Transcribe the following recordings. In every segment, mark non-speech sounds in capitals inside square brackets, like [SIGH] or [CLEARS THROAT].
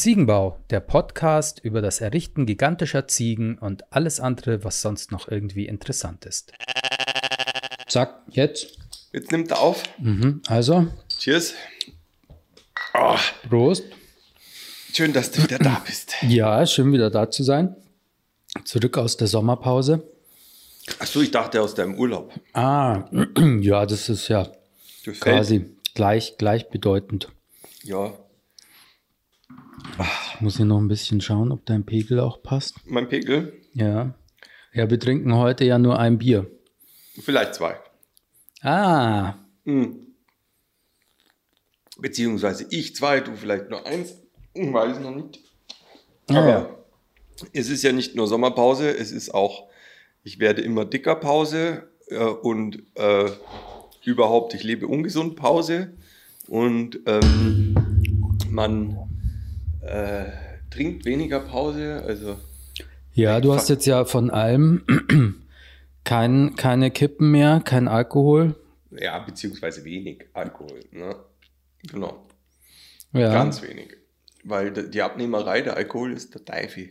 Ziegenbau, der Podcast über das Errichten gigantischer Ziegen und alles andere, was sonst noch irgendwie interessant ist. Zack, jetzt. Jetzt nimmt er auf. Mhm, also, Cheers. Prost. Schön, dass du wieder da [CLEARS THROAT] bist. Ja, schön wieder da zu sein. Zurück aus der Sommerpause. Achso, ich dachte aus deinem Urlaub. Ah, [CLEARS THROAT] ja, das ist ja quasi gleich, gleichbedeutend. Ja, Ich muss hier noch ein bisschen schauen, ob dein Pegel auch passt. mein Pegel. Ja. Ja, wir trinken heute ja nur ein Bier. Vielleicht zwei. Ah, Beziehungsweise ich zwei, du vielleicht nur eins. Ich weiß noch nicht. Ah, Aber ja. es ist ja nicht nur Sommerpause, es ist auch, ich werde immer dicker Pause äh, und äh, überhaupt, ich lebe ungesund Pause und ähm, man äh, trinkt weniger Pause, also Ja, du hast jetzt ja von allem [CLEARS THROAT] kein, keine Kippen mehr, kein Alkohol. ja, beziehungsweise wenig Alkohol. Ne? Genau, Ja. ganz wenig. Weil die Abnehmerei, der Alkohol ist der Teufel.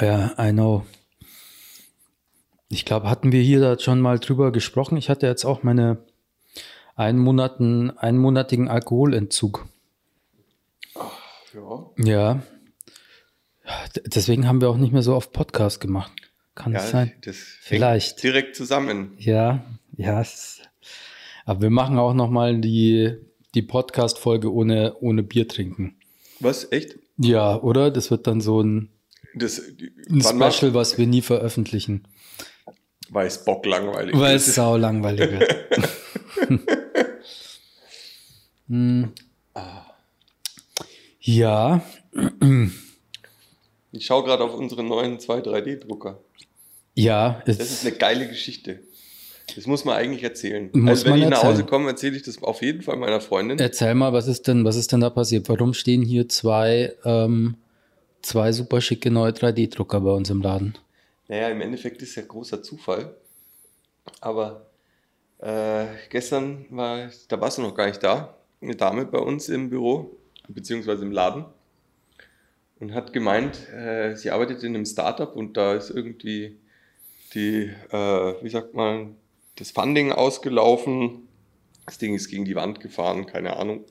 Ja, I know. Ich glaube, hatten wir hier da schon mal drüber gesprochen. Ich hatte jetzt auch meine einmonaten, einmonatigen Alkoholentzug. Ja, Ja. Deswegen haben wir auch nicht mehr so oft Podcast gemacht. Kann ja das sein? das Vielleicht. direkt zusammen. Ja, ja. Aber wir machen auch noch mal die, die Podcast-Folge ohne, ohne Bier trinken. Was, echt? Ja, oder? Das wird dann so ein, Das, ein Special, was wir nie veröffentlichen. Weil es bock langweilig Weil es sau langweilig wird. [LAUGHS] Hm. Ja, Ich schaue gerade auf unseren neuen 2-3D-Drucker. ja, Das ist eine geile Geschichte. Das muss man eigentlich erzählen. Muss also wenn ich nach Hause komme, erzähle ich das auf jeden Fall meiner Freundin. erzähl mal, was ist denn, was ist denn da passiert? Warum stehen hier zwei, ähm, zwei super schicke neue 3D-Drucker bei uns im Laden? Naja, im Endeffekt ist ja großer Zufall. Aber äh, gestern war, da warst du noch gar nicht da, eine Dame bei uns im Büro, beziehungsweise im Laden. Und hat gemeint, äh, sie arbeitet in einem Startup und da ist irgendwie die, äh, wie sagt man, das Funding ausgelaufen. Das Ding ist gegen die Wand gefahren, keine Ahnung.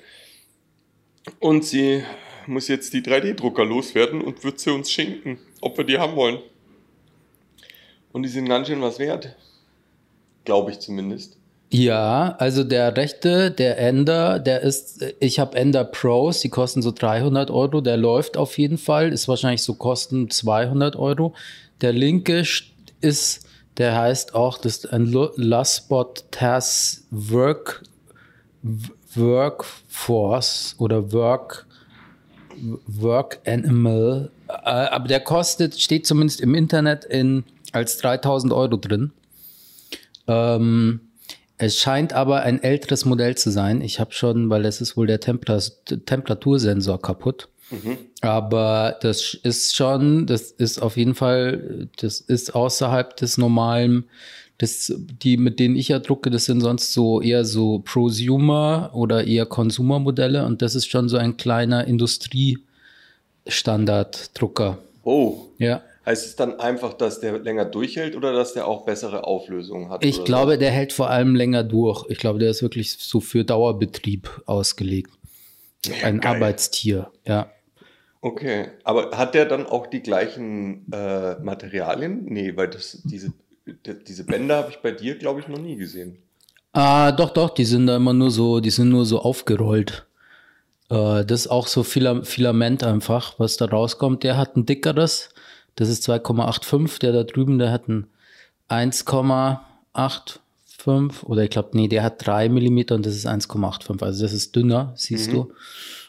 Und sie muss jetzt die 3D-Drucker loswerden und wird sie uns schenken, ob wir die haben wollen. Und die sind ganz schön was wert. Glaube ich zumindest. Ja, also der rechte, der Ender, der ist, ich habe Ender Pros, die kosten so 300 Euro, der läuft auf jeden Fall, ist wahrscheinlich so kosten 200 Euro. Der linke st- ist, der heißt auch, das ist ein Lu- Laspot TAS Work, Workforce oder Work, Work Animal, äh, aber der kostet, steht zumindest im Internet in, als 3000 Euro drin. Ähm, es scheint aber ein älteres Modell zu sein. Ich habe schon, weil es ist wohl der Tempera Temperatursensor kaputt. Aber das ist schon, das ist auf jeden Fall, das ist außerhalb des normalen, das, die, mit denen ich ja drucke, das sind sonst so eher so Prosumer oder eher Consumer-Modelle und das ist schon so ein kleiner Industriestandarddrucker. Oh. Ja. Heißt es dann einfach, dass der länger durchhält oder dass der auch bessere Auflösung hat? Ich glaube, der hält vor allem länger durch. Ich glaube, der ist wirklich so für Dauerbetrieb ausgelegt. Ein geil. Arbeitstier, ja. so? Okay. Aber hat der dann auch die gleichen äh, Materialien? Nee, weil das, diese, diese Bänder habe ich bei dir, glaube ich, noch nie gesehen. Ah, doch, doch, die sind da immer nur so, die sind nur so aufgerollt. Äh, das ist auch so Fila Filament einfach, was da rauskommt. Der hat ein dickeres, das ist 2,85. Der da drüben, der hat ein 1,85 oder ich glaube, nee, der hat 3 Millimeter und das ist 1,85. Also das ist dünner, siehst du.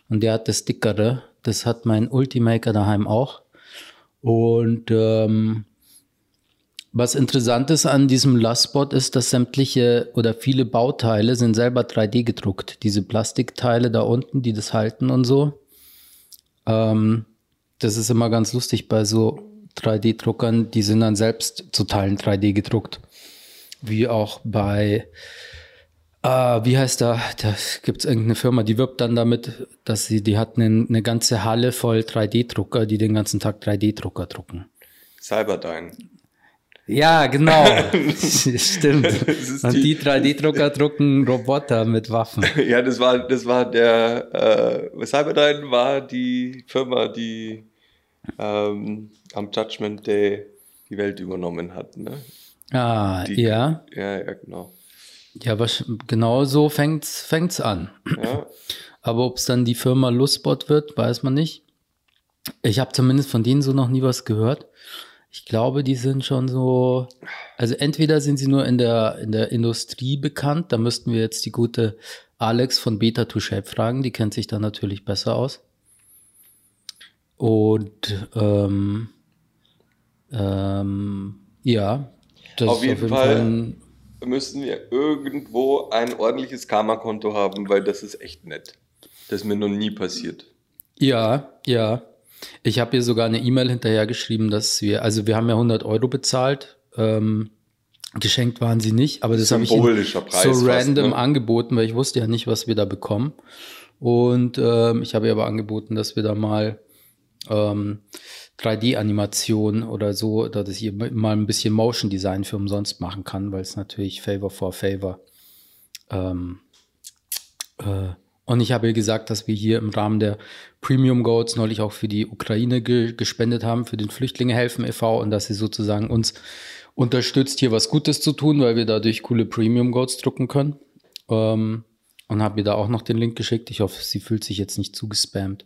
Und der hat das dickere. Das hat mein Ultimaker daheim auch. Und ähm, was interessant ist an diesem Lastbot ist, dass sämtliche oder viele Bauteile sind selber 3D gedruckt. Diese Plastikteile da unten, die das halten und so. Ähm, das ist immer ganz lustig bei so 3D-Druckern, die sind dann selbst zu Teilen 3D gedruckt. Wie auch bei Ah, wie heißt da? Da gibt es irgendeine Firma, die wirbt dann damit, dass sie, die hat eine, eine ganze Halle voll 3D-Drucker, die den ganzen Tag 3D-Drucker drucken. Cyberdyne. Ja, genau. [LAUGHS] Stimmt. Und die, die 3D-Drucker drucken Roboter mit Waffen. Ja, das war, das war der, äh, Cyberdyne war die Firma, die ähm, am Judgment Day die Welt übernommen hat. Ne? Ah, die, ja. Ja, ja, genau. Ja, aber genau so fängt's, fängt's an. Ja. [LAUGHS] Aber ob es dann die Firma Lustbot wird, weiß man nicht. Ich habe zumindest von denen so noch nie was gehört. Ich glaube, die sind schon so, also entweder sind sie nur in der, in der Industrie bekannt, da müssten wir jetzt die gute Alex von Beta to Shape fragen, die kennt sich da natürlich besser aus. Und ähm, ähm, ja, das auf jeden, auf jeden Fall, Fall müssen wir irgendwo ein ordentliches Karma-Konto haben, weil das ist echt nett. Das ist mir noch nie passiert. Ja, ja. Ich habe hier sogar eine E-Mail hinterhergeschrieben, dass wir, also wir haben ja 100 Euro bezahlt. Ähm, geschenkt waren sie nicht, aber das habe ich so fast, random ne? angeboten, weil ich wusste ja nicht, was wir da bekommen. Und ähm, ich habe ihr aber angeboten, dass wir da mal ähm, 3D-Animation oder so, dass ich mal ein bisschen Motion Design für umsonst machen kann, weil es natürlich Favor for Favor ähm, äh, und ich habe gesagt, dass wir hier im Rahmen der Premium Goats neulich auch für die Ukraine ge gespendet haben, für den Flüchtlinge helfen e.V. und dass sie sozusagen uns unterstützt, hier was Gutes zu tun, weil wir dadurch coole Premium Goats drucken können. Ähm, und habe mir da auch noch den Link geschickt. Ich hoffe, sie fühlt sich jetzt nicht zugespammt.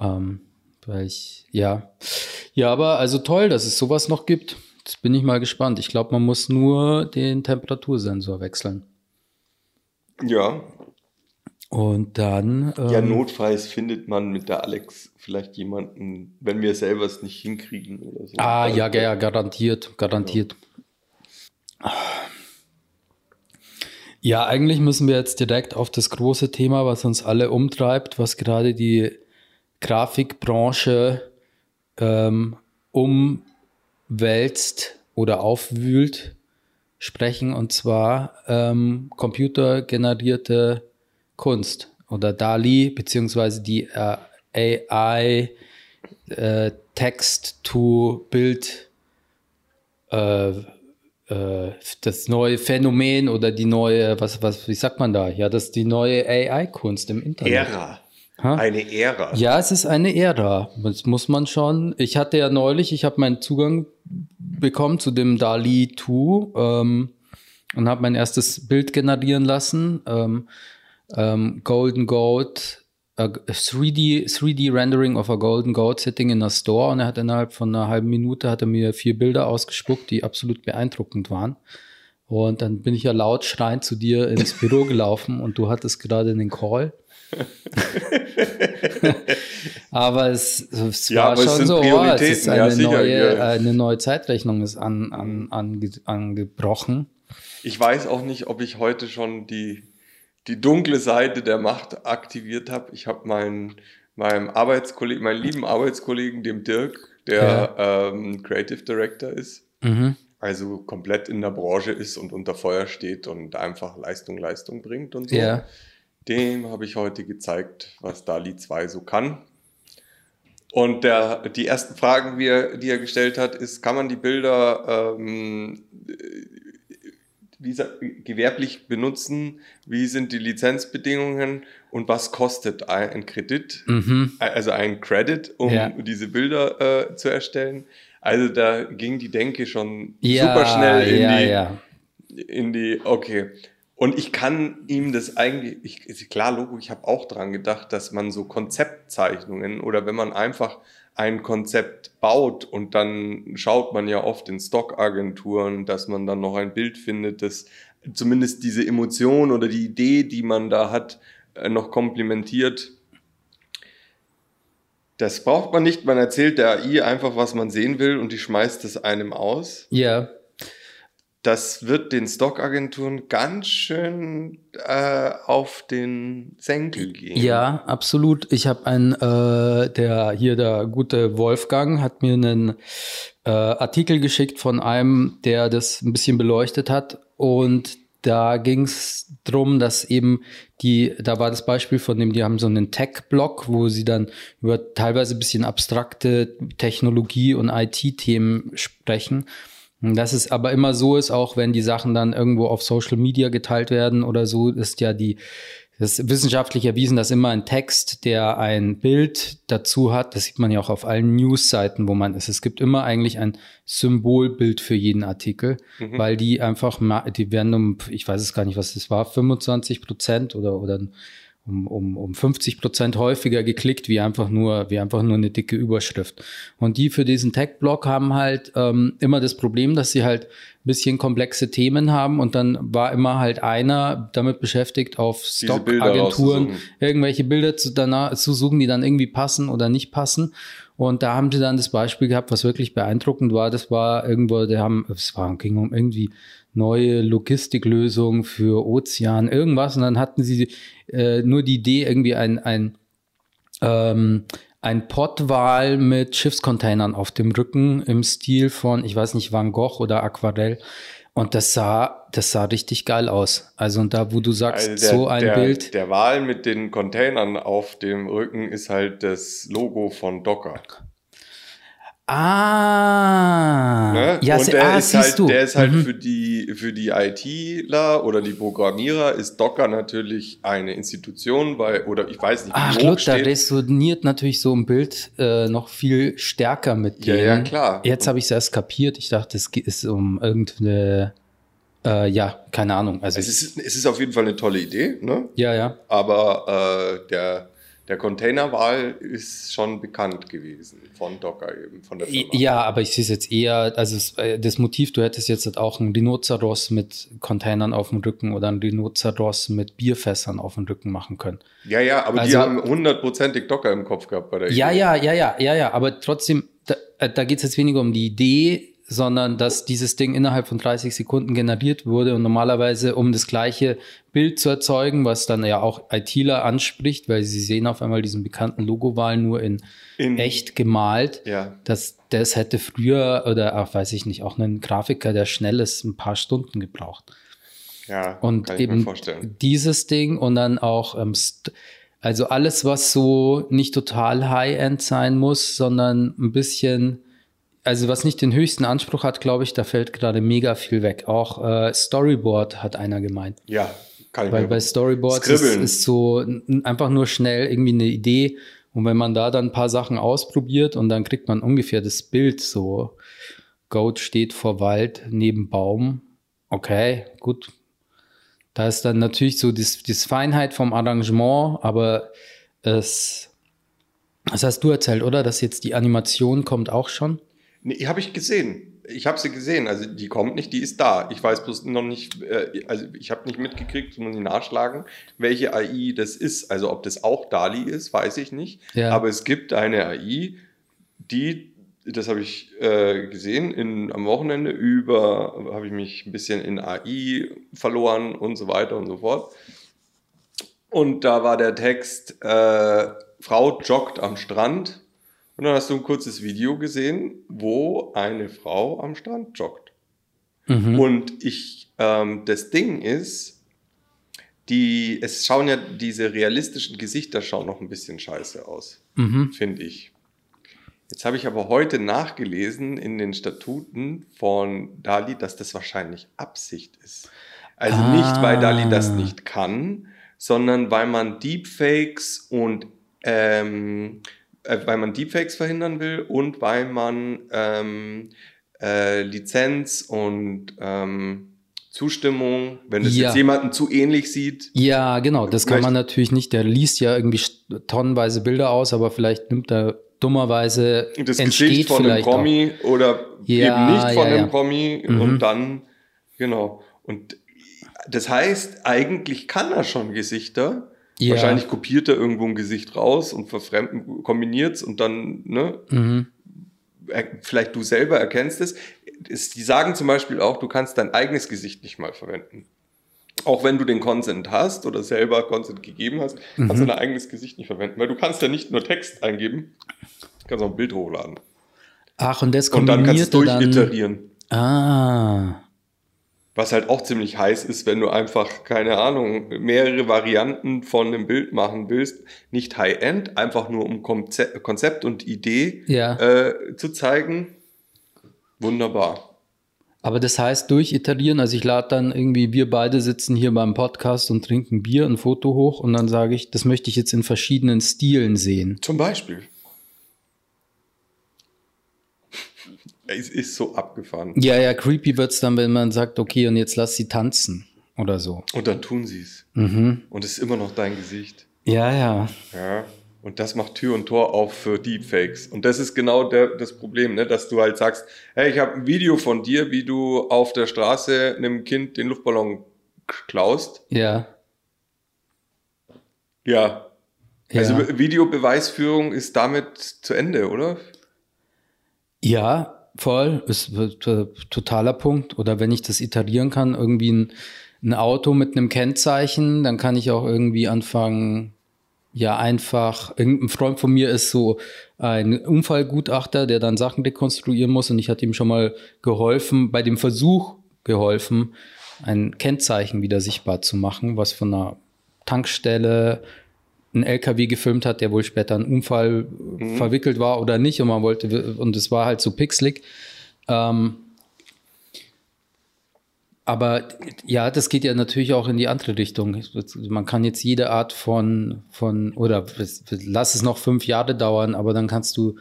Ähm, weil ich, ja. Ja, aber also toll, dass es sowas noch gibt. Jetzt bin ich mal gespannt. Ich glaube, man muss nur den Temperatursensor wechseln. Ja, und dann. Ähm, ja, notfalls findet man mit der Alex vielleicht jemanden, wenn wir selber es nicht hinkriegen oder so. Ah, ja, ja, ja, garantiert, garantiert. Ja. ja, eigentlich müssen wir jetzt direkt auf das große Thema, was uns alle umtreibt, was gerade die Grafikbranche ähm, umwälzt oder aufwühlt, sprechen, und zwar ähm, computergenerierte Kunst oder DALI, beziehungsweise die äh, AI äh, Text-to-Bild, äh, äh, das neue Phänomen oder die neue, was, was, wie sagt man da? Ja, das ist die neue AI-Kunst im Internet. Ära. Ha? Eine Ära. Ja, es ist eine Ära. Das muss man schon. Ich hatte ja neulich, ich habe meinen Zugang bekommen zu dem DALI 2 ähm, und habe mein erstes Bild generieren lassen. Ähm, um, golden goat, a 3D, 3D Rendering of a golden goat sitting in a store und er hat innerhalb von einer halben Minute hat er mir vier Bilder ausgespuckt, die absolut beeindruckend waren. Und dann bin ich ja laut schreiend zu dir ins Büro gelaufen und du hattest gerade den Call. [LAUGHS] aber es, es ja, war aber schon es so, oh, es ist eine, ja, sicher, neue, ja. eine neue Zeitrechnung ist an, an, an, angebrochen. Ich weiß auch nicht, ob ich heute schon die die dunkle Seite der Macht aktiviert habe. Ich habe meinen meinem Arbeitskollegen, meinen lieben Arbeitskollegen, dem Dirk, der ähm, Creative Director ist, mhm. also komplett in der Branche ist und unter Feuer steht und einfach Leistung, Leistung bringt und so. Ja. Dem habe ich heute gezeigt, was DALI 2 so kann. Und der, die ersten Fragen, die er, die er gestellt hat, ist, kann man die Bilder ähm, wie gewerblich benutzen, wie sind die Lizenzbedingungen und was kostet ein Kredit, mhm. also ein Credit, um ja. diese Bilder äh, zu erstellen. Also da ging die Denke schon ja, super schnell in, ja, die, in die, okay. Und ich kann ihm das eigentlich, ich, klar, Logo, ich habe auch dran gedacht, dass man so Konzeptzeichnungen oder wenn man einfach ein Konzept baut und dann schaut man ja oft in Stockagenturen, dass man dann noch ein Bild findet, das zumindest diese Emotion oder die Idee, die man da hat, äh, noch komplementiert. Das braucht man nicht, man erzählt der AI einfach, was man sehen will und die schmeißt es einem aus. Ja das wird den Stockagenturen ganz schön äh, auf den Senkel gehen. Ja, absolut. Ich habe einen, äh, der hier der gute Wolfgang hat mir einen äh, Artikel geschickt von einem, der das ein bisschen beleuchtet hat und da ging es darum, dass eben die, da war das Beispiel von dem, die haben so einen Tech-Blog, wo sie dann über teilweise ein bisschen abstrakte Technologie- und IT-Themen sprechen. Und dass es aber immer so ist, auch wenn die Sachen dann irgendwo auf Social Media geteilt werden oder so, ist ja die, das ist wissenschaftlich erwiesen, dass immer ein Text, der ein Bild dazu hat, das sieht man ja auch auf allen News-Seiten, wo man ist. Es gibt immer eigentlich ein Symbolbild für jeden Artikel, mhm. weil die einfach, die werden um, ich weiß es gar nicht, was das war, 25 Prozent oder, oder um, um, um 50 Prozent häufiger geklickt, wie einfach nur, wie einfach nur eine dicke Überschrift. Und die für diesen Tech-Blog haben halt ähm, immer das Problem, dass sie halt bisschen komplexe Themen haben und dann war immer halt einer damit beschäftigt, auf Stock-Agenturen irgendwelche Bilder zu, danach, zu suchen, die dann irgendwie passen oder nicht passen. Und da haben sie dann das Beispiel gehabt, was wirklich beeindruckend war. Das war irgendwo, die haben, es war, ging um irgendwie neue Logistiklösungen für Ozean, irgendwas. Und dann hatten sie äh, nur die Idee, irgendwie ein, ein, ähm, ein Pottwal mit Schiffscontainern auf dem Rücken im Stil von, ich weiß nicht, Van Gogh oder Aquarell. Und das sah, das sah richtig geil aus. Also und da, wo du sagst, also der, so ein der, Bild. Der Wal mit den Containern auf dem Rücken ist halt das Logo von Docker. Ah, ne? ja, und der, ah, ist halt, du. der ist halt mhm. für die für die ITler oder die Programmierer ist Docker natürlich eine Institution, weil oder ich weiß nicht, wie Ach, look, da resoniert natürlich so ein Bild äh, noch viel stärker mit dir. Ja, ja, klar. Jetzt habe ich es erst kapiert. Ich dachte, es ist um irgendeine äh, ja, keine Ahnung. Also es ist, es ist auf jeden Fall eine tolle Idee, ne? Ja, ja. Aber äh, der der Containerwahl ist schon bekannt gewesen von Docker eben, von der Firma. Ja, aber ich sehe es jetzt eher, also äh, das Motiv, du hättest jetzt halt auch einen Rhinoceros mit Containern auf dem Rücken oder einen Rhinoceros mit Bierfässern auf dem Rücken machen können. Ja, ja, aber also, die haben hundertprozentig Docker im Kopf gehabt bei der Ja, Idee. ja, ja, ja, ja, ja, aber trotzdem, da, äh, da geht es jetzt weniger um die Idee, sondern dass dieses Ding innerhalb von 30 Sekunden generiert wurde und normalerweise, um das gleiche Bild zu erzeugen, was dann ja auch ITler anspricht, weil sie sehen auf einmal diesen bekannten Logowahl nur in, in echt gemalt. Ja. Das, das hätte früher oder auch, weiß ich nicht, auch ein Grafiker, der schnell ist, ein paar Stunden gebraucht. Ja, und kann eben ich mir vorstellen. dieses Ding und dann auch, ähm, also alles, was so nicht total High-End sein muss, sondern ein bisschen also was nicht den höchsten Anspruch hat, glaube ich, da fällt gerade mega viel weg. Auch äh, Storyboard hat einer gemeint. Ja, kann ich Weil bei Storyboards ist, ist, so einfach nur schnell irgendwie eine Idee. Und wenn man da dann ein paar Sachen ausprobiert und dann kriegt man ungefähr das Bild so, Goat steht vor Wald neben Baum. Okay, gut. Da ist dann natürlich so die Feinheit vom Arrangement, aber es, das hast du erzählt, oder? Dass jetzt die Animation kommt auch schon? Nee, habe ich gesehen. Ich habe sie gesehen. Also die kommt nicht, die ist da. Ich weiß bloß noch nicht, äh, also ich habe nicht mitgekriegt, muss ich nachschlagen, welche AI das ist. Also ob das auch DALI ist, weiß ich nicht. Ja. Aber es gibt eine AI, die, das habe ich äh, gesehen, in, am Wochenende über, habe ich mich ein bisschen in AI verloren und so weiter und so fort. Und da war der Text, äh, Frau joggt am Strand und dann hast du ein kurzes Video gesehen, wo eine Frau am Strand joggt. Mhm. Und ich, ähm, das Ding ist, die, es schauen ja diese realistischen Gesichter schauen noch ein bisschen scheiße aus, mhm. finde ich. Jetzt habe ich aber heute nachgelesen in den Statuten von Dali, dass das wahrscheinlich Absicht ist. Also ah. nicht, weil Dali das nicht kann, sondern weil man Deepfakes und ähm, äh, weil man Deepfakes verhindern will und weil man ähm, äh, Lizenz und ähm, Zustimmung, wenn es ja. jetzt jemanden zu ähnlich sieht. Ja, genau, das kann man natürlich nicht. Der liest ja irgendwie tonnenweise Bilder aus, aber vielleicht nimmt er dummerweise das Gesicht von einem Promi auch. oder ja, eben nicht von ja, einem. Promi mhm. und dann, genau. Und das heißt, eigentlich kann er schon Gesichter, ja. Wahrscheinlich kopiert er irgendwo ein Gesicht raus und verfremden, kombiniert es und dann, ne? Mhm. Vielleicht du selber erkennst es. Die sagen zum Beispiel auch, du kannst dein eigenes Gesicht nicht mal verwenden. Auch wenn du den Consent hast oder selber Consent gegeben hast, mhm. kannst du dein eigenes Gesicht nicht verwenden. Weil du kannst ja nicht nur Text eingeben, du kannst auch ein Bild hochladen. Ach, und das Und dann kannst du es durchiterieren. Ah. Was halt auch ziemlich heiß ist, wenn du einfach, keine Ahnung, mehrere Varianten von einem Bild machen willst. Nicht High-End, einfach nur um Konzept und Idee Ja. äh, zu zeigen. Wunderbar. Aber das heißt, durch Iterieren, also ich lade dann irgendwie, wir beide sitzen hier beim Podcast und trinken Bier, ein Foto hoch und dann sage ich, das möchte ich jetzt in verschiedenen Stilen sehen. Zum Beispiel. Es ist so abgefahren. Ja, ja, creepy wird's dann, wenn man sagt, okay, und jetzt lass sie tanzen oder so. Und dann tun sie es. Mhm. Und es ist immer noch dein Gesicht. Ja, ja. Ja. Und das macht Tür und Tor auf für Deepfakes. Und das ist genau der, das Problem, ne? dass du halt sagst, hey, ich habe ein Video von dir, wie du auf der Straße einem Kind den Luftballon klaust. Ja. Ja. Also ja. Videobeweisführung ist damit zu Ende, oder? Ja, voll. Ist äh, totaler Punkt. Oder wenn ich das iterieren kann, irgendwie ein, ein Auto mit einem Kennzeichen, dann kann ich auch irgendwie anfangen, ja, einfach, irgendein Freund von mir ist so ein Unfallgutachter, der dann Sachen rekonstruieren muss und ich hatte ihm schon mal geholfen, bei dem Versuch geholfen, ein Kennzeichen wieder sichtbar zu machen, was von einer Tankstelle ein LKW gefilmt hat, der wohl später einen Unfall mhm. verwickelt war oder nicht und man wollte, und es war halt so pixelig. Ähm, aber ja, das geht ja natürlich auch in die andere Richtung. Man kann jetzt jede Art von, von oder lass es noch fünf Jahre dauern, aber dann kannst du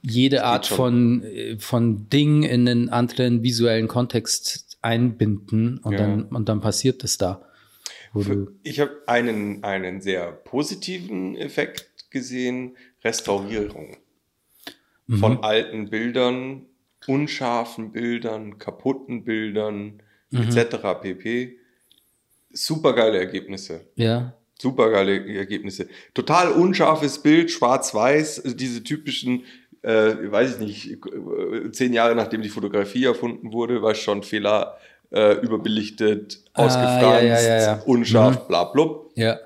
jede Art von, von Ding in einen anderen visuellen Kontext einbinden und, ja. dann, und dann passiert es da. Ich habe einen, einen sehr positiven Effekt gesehen, Restaurierung mhm. von alten Bildern, unscharfen Bildern, kaputten Bildern, mhm. etc. pp. Super geile Ergebnisse. Ja. Super geile Ergebnisse. Total unscharfes Bild, schwarz-weiß, also diese typischen, äh, weiß ich nicht, zehn Jahre nachdem die Fotografie erfunden wurde, war schon Fehler äh, überbelichtet, ah, ausgefranst, ja, ja, ja, unscharf, mhm. bla blub. Ja.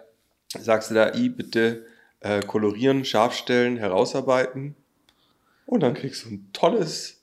Sagst du da, i bitte äh, kolorieren, scharf stellen, herausarbeiten. Und dann kriegst du ein tolles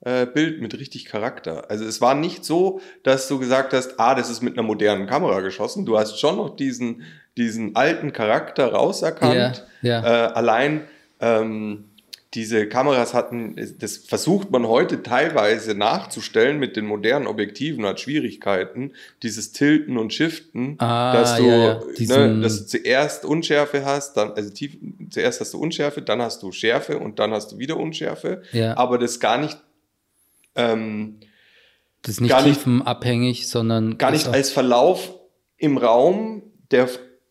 äh, Bild mit richtig Charakter. Also es war nicht so, dass du gesagt hast, ah, das ist mit einer modernen Kamera geschossen. Du hast schon noch diesen, diesen alten Charakter rauserkannt. Ja, ja. Äh, allein ähm, diese Kameras hatten, das versucht man heute teilweise nachzustellen mit den modernen Objektiven, hat Schwierigkeiten, dieses Tilten und Shiften, ah, dass du, ja, ja. ne, dass du zuerst Unschärfe hast, dann, also tief, zuerst hast du Unschärfe, dann hast du Schärfe und dann hast du wieder Unschärfe, ja. aber das gar nicht, ähm, das ist nicht tiefenabhängig, sondern gar nicht als Verlauf im Raum, der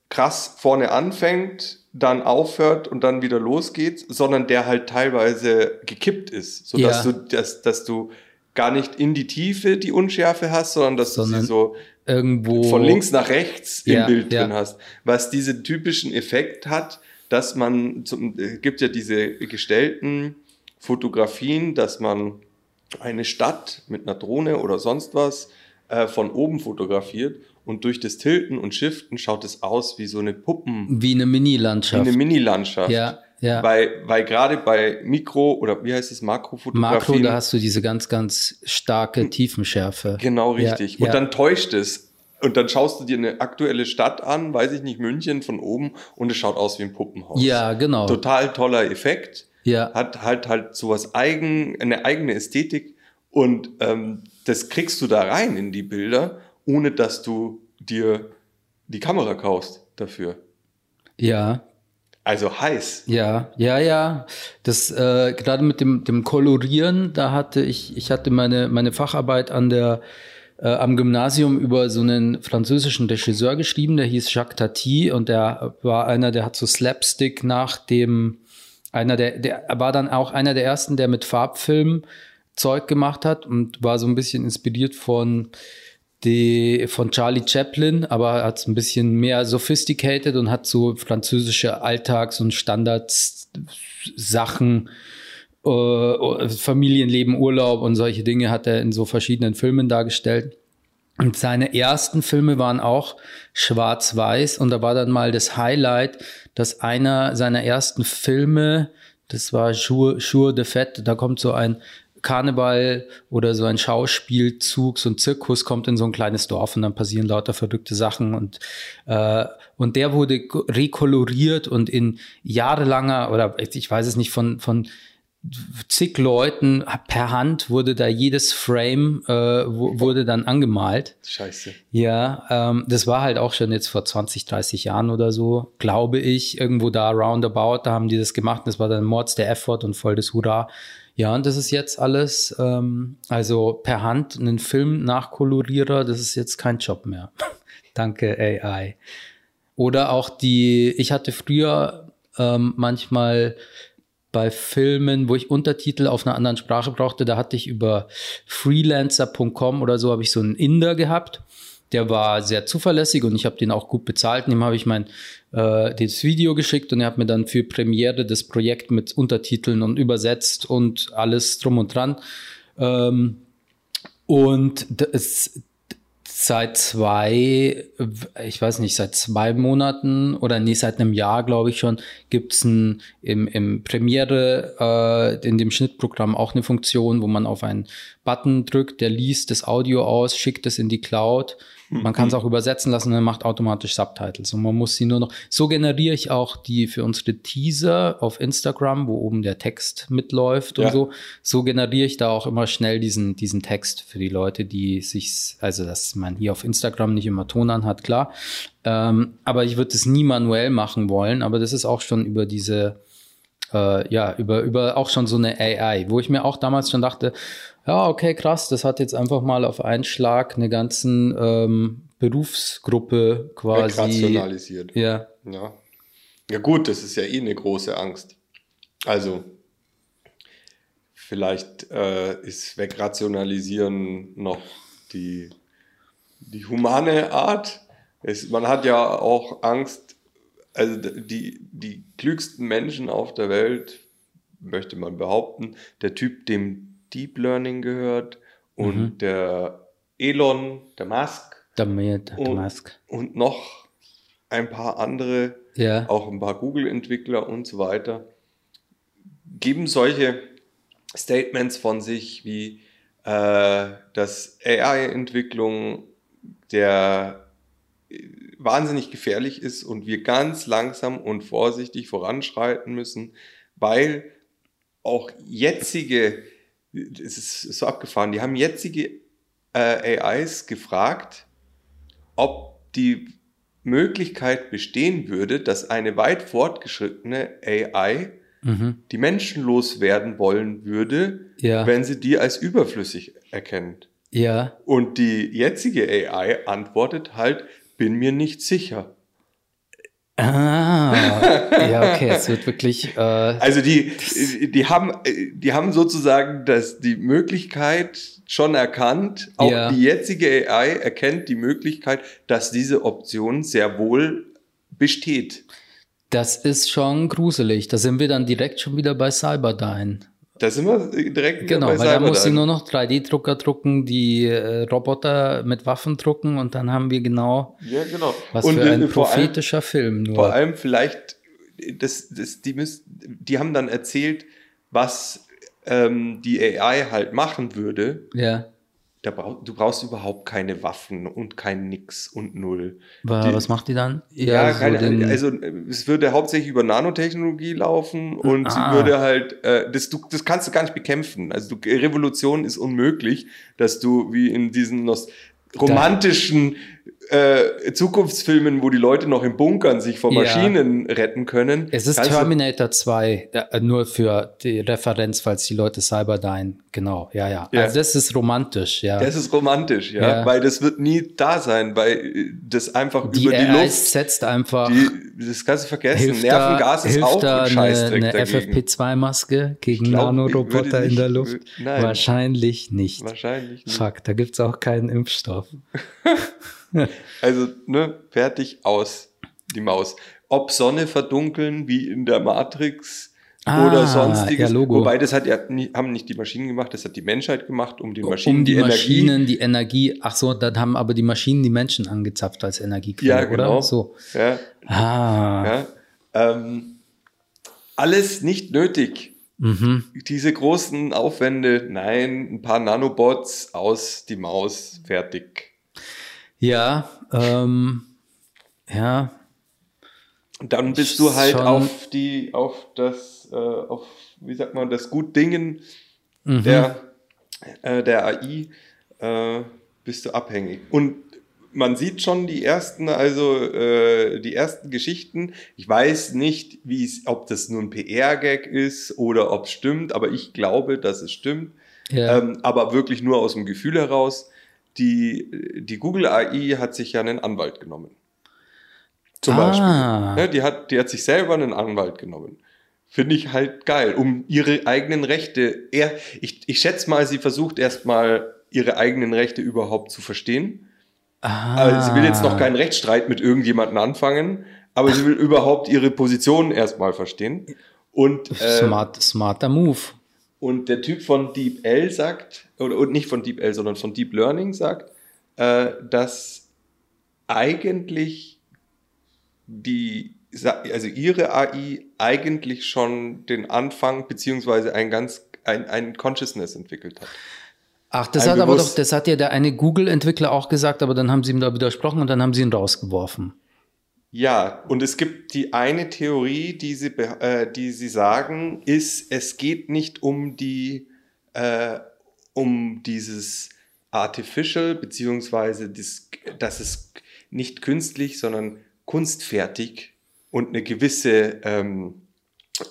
krass vorne anfängt, dann aufhört und dann wieder losgeht, sondern der halt teilweise gekippt ist, sodass Ja. du, dass, dass du gar nicht in die Tiefe die Unschärfe hast, sondern dass du Sondern sie so irgendwo von links nach rechts Ja, im Bild ja. drin hast. Was diesen typischen Effekt hat, dass man, zum, äh, gibt ja diese gestellten Fotografien, dass man eine Stadt mit einer Drohne oder sonst was äh, von oben fotografiert und durch das Tilten und Shiften schaut es aus wie so eine Puppen, wie eine wie Mini-Landschaft. eine Mini-Landschaft. Ja, ja. Weil, weil gerade bei Mikro- oder wie heißt es, Makro, Makrofotografien, da hast du diese ganz, ganz starke Tiefenschärfe. Genau, Ja, richtig. ja. Und dann täuscht es. Und dann schaust du dir eine aktuelle Stadt an, weiß ich nicht, München von oben und es schaut aus wie ein Puppenhaus. Ja, genau. Total toller Effekt. Ja, Hat halt halt sowas eigen, eine eigene Ästhetik und ähm, das kriegst du da rein in die Bilder, ohne dass du dir die Kamera kaufst dafür. ja, Also heiß. ja, ja, ja. Das äh, gerade mit dem, dem Kolorieren, da hatte ich, ich hatte meine, meine Facharbeit an der äh, am Gymnasium über so einen französischen Regisseur geschrieben, der hieß Jacques Tati und der war einer, der hat so Slapstick nach dem, einer der, der war dann auch einer der ersten, der mit Farbfilm Zeug gemacht hat und war so ein bisschen inspiriert von die von Charlie Chaplin, aber hat es ein bisschen mehr sophisticated und hat so französische Alltags- und Standards-Sachen, äh, Familienleben, Urlaub und solche Dinge hat er in so verschiedenen Filmen dargestellt. Und seine ersten Filme waren auch schwarz-weiß und da war dann mal das Highlight, dass einer seiner ersten Filme, das war Jour, Jour de Fête, da kommt so ein Karneval oder so ein Schauspielzug, so ein Zirkus kommt in so ein kleines Dorf und dann passieren lauter verrückte Sachen und äh, und der wurde rekoloriert und in jahrelanger oder ich weiß es nicht von von zig Leuten per Hand wurde da jedes Frame äh, wurde dann angemalt. Scheiße. Ja, ähm, das war halt auch schon jetzt vor 20, 30 Jahren oder so, glaube ich, irgendwo da roundabout, da haben die das gemacht. Das war dann Mords der Effort und voll das Hurra. Ja, und das ist jetzt alles, ähm, also per Hand einen Film nachkolorierer, das ist jetzt kein Job mehr. [LAUGHS] Danke AI. Oder auch die, ich hatte früher ähm, manchmal bei Filmen, wo ich Untertitel auf einer anderen Sprache brauchte, da hatte ich über freelancer.com oder so habe ich so einen Inder gehabt. Der war sehr zuverlässig und ich habe den auch gut bezahlt. Und dem habe ich mein äh, das Video geschickt und er hat mir dann für Premiere das Projekt mit Untertiteln und übersetzt und alles drum und dran. Ähm, und das, seit zwei, ich weiß nicht, seit zwei Monaten oder nee, seit einem Jahr, glaube ich schon, gibt's ein, im, im Premiere, äh, in dem Schnittprogramm auch eine Funktion, wo man auf einen Button drückt, der liest das Audio aus, schickt es in die Cloud man kann es auch übersetzen lassen und dann macht automatisch Subtitles. Und man muss sie nur noch. So generiere ich auch die für unsere Teaser auf Instagram, wo oben der Text mitläuft und ja. so. So generiere ich da auch immer schnell diesen, diesen Text für die Leute, die sich, also dass man hier auf Instagram nicht immer Ton an hat, klar. Ähm, aber ich würde es nie manuell machen wollen, aber das ist auch schon über diese, äh, ja, über, über auch schon so eine AI, wo ich mir auch damals schon dachte, ja, okay, krass, das hat jetzt einfach mal auf einen Schlag eine ganzen ähm, Berufsgruppe quasi. Rationalisiert. Ja. ja. Ja, gut, das ist ja eh eine große Angst. Also, vielleicht äh, ist Wegrationalisieren noch die, die humane Art. Es, man hat ja auch Angst, also die, die klügsten Menschen auf der Welt, möchte man behaupten, der Typ, dem Deep Learning gehört und mhm. der Elon, der Musk. Der, der und, Musk. Und noch ein paar andere, ja. auch ein paar Google-Entwickler und so weiter, geben solche Statements von sich wie, äh, dass AI-Entwicklung der wahnsinnig gefährlich ist und wir ganz langsam und vorsichtig voranschreiten müssen, weil auch jetzige es ist so abgefahren. Die haben jetzige äh, AIs gefragt, ob die Möglichkeit bestehen würde, dass eine weit fortgeschrittene AI mhm. die Menschen loswerden wollen würde, ja. wenn sie die als überflüssig erkennt. Ja. Und die jetzige AI antwortet halt, bin mir nicht sicher. Ah, ja, okay, es wird wirklich. Äh, also die, die haben, die haben sozusagen das, die Möglichkeit schon erkannt. Auch ja. die jetzige AI erkennt die Möglichkeit, dass diese Option sehr wohl besteht. Das ist schon gruselig. Da sind wir dann direkt schon wieder bei Cyberdyne. Da sind wir direkt Genau, weil da muss sie nur noch 3D-Drucker drucken, die äh, Roboter mit Waffen drucken und dann haben wir genau, ja, genau. was und für ein prophetischer allem, Film. Nur. Vor allem vielleicht, das, das, die, müssen, die haben dann erzählt, was ähm, die AI halt machen würde. Ja. Da brauch, du brauchst überhaupt keine Waffen und kein Nix und Null. Was, die, was macht die dann? Ja, ja so keine, also es würde hauptsächlich über Nanotechnologie laufen und ah. sie würde halt, äh, das, du, das kannst du gar nicht bekämpfen. Also du, Revolution ist unmöglich, dass du wie in diesen romantischen äh, Zukunftsfilmen, wo die Leute noch in Bunkern sich vor Maschinen ja. retten können. Es ist Terminator 2, äh, nur für die Referenz, falls die Leute Cyberdyne, genau, ja, ja, ja. Also das ist romantisch, ja. Das ist romantisch, ja, ja. weil das wird nie da sein, weil das einfach die über die AI Luft setzt einfach. Die, das kannst du vergessen. Nervengas da, ist auch da ein Scheißdreck eine, eine FFP2-Maske gegen glaub, Nanoroboter in der Luft? Nein. Wahrscheinlich nicht. Wahrscheinlich nicht. Fuck, da gibt's auch keinen Impfstoff. [LAUGHS] [LAUGHS] also, ne, fertig aus, die Maus. Ob Sonne verdunkeln, wie in der Matrix ah, oder sonstiges. Ja, Logo. Wobei, das hat ja, haben nicht die Maschinen gemacht, das hat die Menschheit gemacht, um den Maschinen um die, die Maschinen, Energie. die Energie, ach so, dann haben aber die Maschinen die Menschen angezapft als Energiequelle, ja, genau. oder? So. Ja. Ah. Ja. Ähm, alles nicht nötig. Mhm. Diese großen Aufwände, nein, ein paar Nanobots aus die Maus, fertig. Ja, ähm, ja. Dann bist du halt Schon- auf die, auf das, äh, auf, wie sagt man, das Gutdingen Mhm. der, äh, der AI äh, bist du abhängig. Und man sieht schon die ersten, also äh, die ersten Geschichten. Ich weiß nicht, wie es, ob das nur ein PR-Gag ist oder ob es stimmt, aber ich glaube, dass es stimmt. ja. Ähm, aber wirklich nur aus dem Gefühl heraus. Die, die Google AI hat sich ja einen Anwalt genommen. Zum Ah. Beispiel. Ne, die, hat, die hat sich selber einen Anwalt genommen. Finde ich halt geil, um ihre eigenen Rechte. Er, ich, ich schätze mal, sie versucht erstmal ihre eigenen Rechte überhaupt zu verstehen. ah. Also sie will jetzt noch keinen Rechtsstreit mit irgendjemandem anfangen, aber sie will [LAUGHS] überhaupt ihre Position erstmal verstehen. Und, äh, Smart, smarter Move. Und der Typ von DeepL sagt, oder und nicht von DeepL, sondern von Deep Learning sagt, äh, dass eigentlich die, also ihre AI eigentlich schon den Anfang beziehungsweise ein ganz ein, ein Consciousness entwickelt hat. Ach, das Ein hat aber doch, das hat ja der eine Google-Entwickler auch gesagt, aber dann haben sie ihm da widersprochen und dann haben sie ihn rausgeworfen. Ja, und es gibt die eine Theorie, die sie, äh, die sie sagen, ist, es geht nicht um die, äh, um dieses Artificial, beziehungsweise das, das ist nicht künstlich, sondern kunstfertig und eine gewisse, ähm,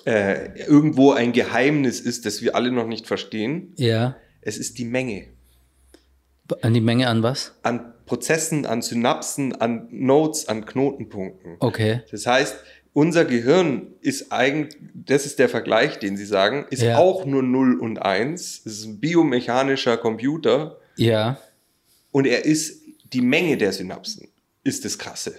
äh, irgendwo ein Geheimnis ist, das wir alle noch nicht verstehen. Ja. Es ist die Menge An die Menge an was? an Prozessen, an Synapsen, an Nodes, an Knotenpunkten. Okay. Das heißt, unser Gehirn ist eigentlich, das ist der Vergleich, den Sie sagen, ist Ja. auch nur 0 und 1. Es ist ein biomechanischer Computer Ja. und er ist die Menge der Synapsen, ist das Krasse.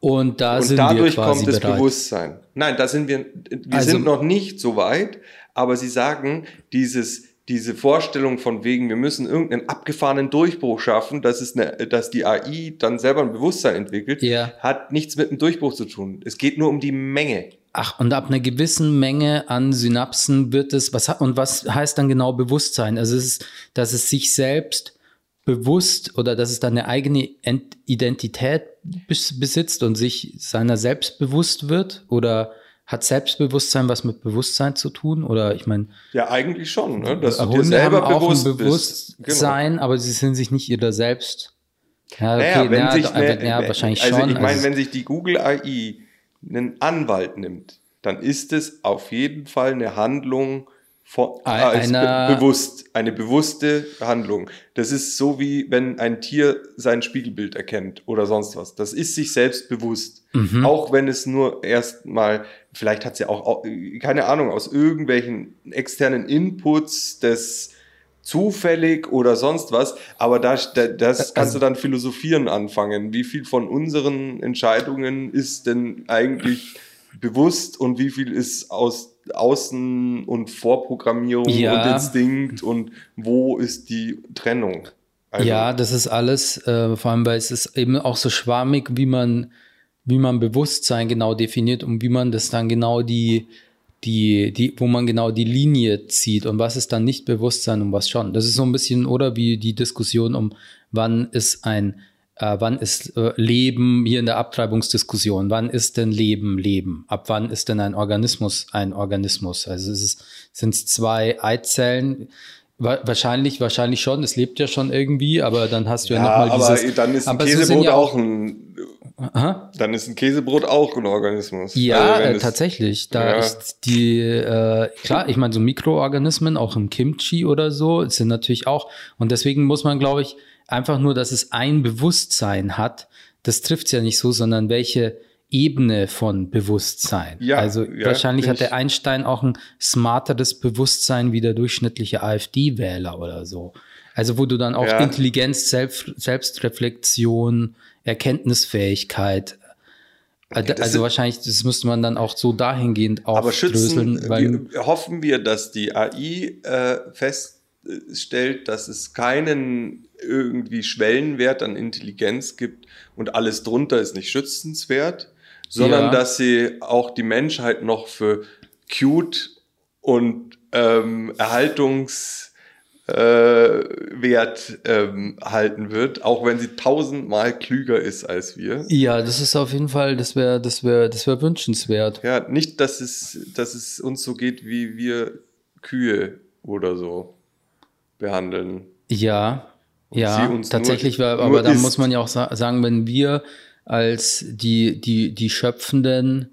Und da und sind dadurch wir quasi kommt das bereit. Bewusstsein. Nein, da sind wir, wir Also- sind noch nicht so weit, aber Sie sagen, dieses, diese Vorstellung von wegen, wir müssen irgendeinen abgefahrenen Durchbruch schaffen, dass, es eine, dass die AI dann selber ein Bewusstsein entwickelt, Ja. hat nichts mit einem Durchbruch zu tun. Es geht nur um die Menge. Ach, und ab einer gewissen Menge an Synapsen wird es, was und was heißt dann genau Bewusstsein? Also es ist, dass es sich selbst bewusst oder dass es dann eine eigene Ent Identität bes besitzt und sich seiner selbst bewusst wird? Oder hat Selbstbewusstsein was mit Bewusstsein zu tun? Oder ich meine, Ja, eigentlich schon, ne? dass du dir Hunde selber haben auch bewusst ein bist. Genau. Bewusstsein, aber sie sind sich nicht ihrer selbst. Ja, Naja, wenn ja, sich doch, eine, ja, wahrscheinlich also schon. ich meine, Also- wenn sich die Google AI einen Anwalt nimmt, dann ist es auf jeden Fall eine Handlung Ein- als einer- be bewusst, eine bewusste Handlung. Das ist so wie wenn ein Tier sein Spiegelbild erkennt oder sonst was. Das ist sich selbst bewusst. Mhm. Auch wenn es nur erstmal, vielleicht hat es ja auch, au- keine Ahnung, aus irgendwelchen externen Inputs des zufällig oder sonst was, aber da, da, das kannst du dann philosophieren anfangen. Wie viel von unseren Entscheidungen ist denn eigentlich bewusst und wie viel ist aus Außen- und Vorprogrammierung Ja. und Instinkt und wo ist die Trennung? Also, ja, das ist alles, äh, vor allem, weil es ist eben auch so schwammig, wie man, wie man Bewusstsein genau definiert und wie man das dann genau die, die, die, wo man genau die Linie zieht und was ist dann nicht Bewusstsein und was schon. Das ist so ein bisschen, oder wie die Diskussion um, wann ist ein, äh, wann ist äh, Leben hier in der Abtreibungsdiskussion, wann ist denn Leben Leben? Ab wann ist denn ein Organismus ein Organismus? Also es ist, sind es zwei Eizellen, Wa- Wahrscheinlich, wahrscheinlich schon. Es lebt ja schon irgendwie, aber dann hast du ja, ja, nochmal aber dieses. dann ist ein aber Käsebrot ja auch ein, Aha. dann ist ein Käsebrot auch ein Organismus. Ja, Also äh, tatsächlich. Da Ja. ist die, äh, klar, ich meine, so Mikroorganismen, auch im Kimchi oder so, sind natürlich auch. Und deswegen muss man, glaube ich, einfach nur, dass es ein Bewusstsein hat, das trifft es ja nicht so, sondern welche Ebene von Bewusstsein. Ja, also ja, wahrscheinlich hat der Einstein auch ein smarteres Bewusstsein wie der durchschnittliche AfD-Wähler oder so. Also wo du dann auch Ja. Intelligenz, Selbst, Selbstreflexion, Erkenntnisfähigkeit, äh, also sind- wahrscheinlich, das müsste man dann auch so dahingehend Aber schützen, aufdröseln, weil wir, hoffen wir, dass die AI äh, feststellt, dass es keinen irgendwie Schwellenwert an Intelligenz gibt und alles drunter ist nicht schützenswert, sondern Ja. dass sie auch die Menschheit noch für cute und ähm, Erhaltungswert äh, ähm, halten wird, auch wenn sie tausendmal klüger ist als wir. Ja, das ist auf jeden Fall, das wäre das wär, das wär wünschenswert. Ja, nicht, dass es, dass es uns so geht, wie wir Kühe oder so behandeln. Ja, ja, tatsächlich, nur, aber nur da muss man ja auch sagen, wenn wir als die, die, die Schöpfenden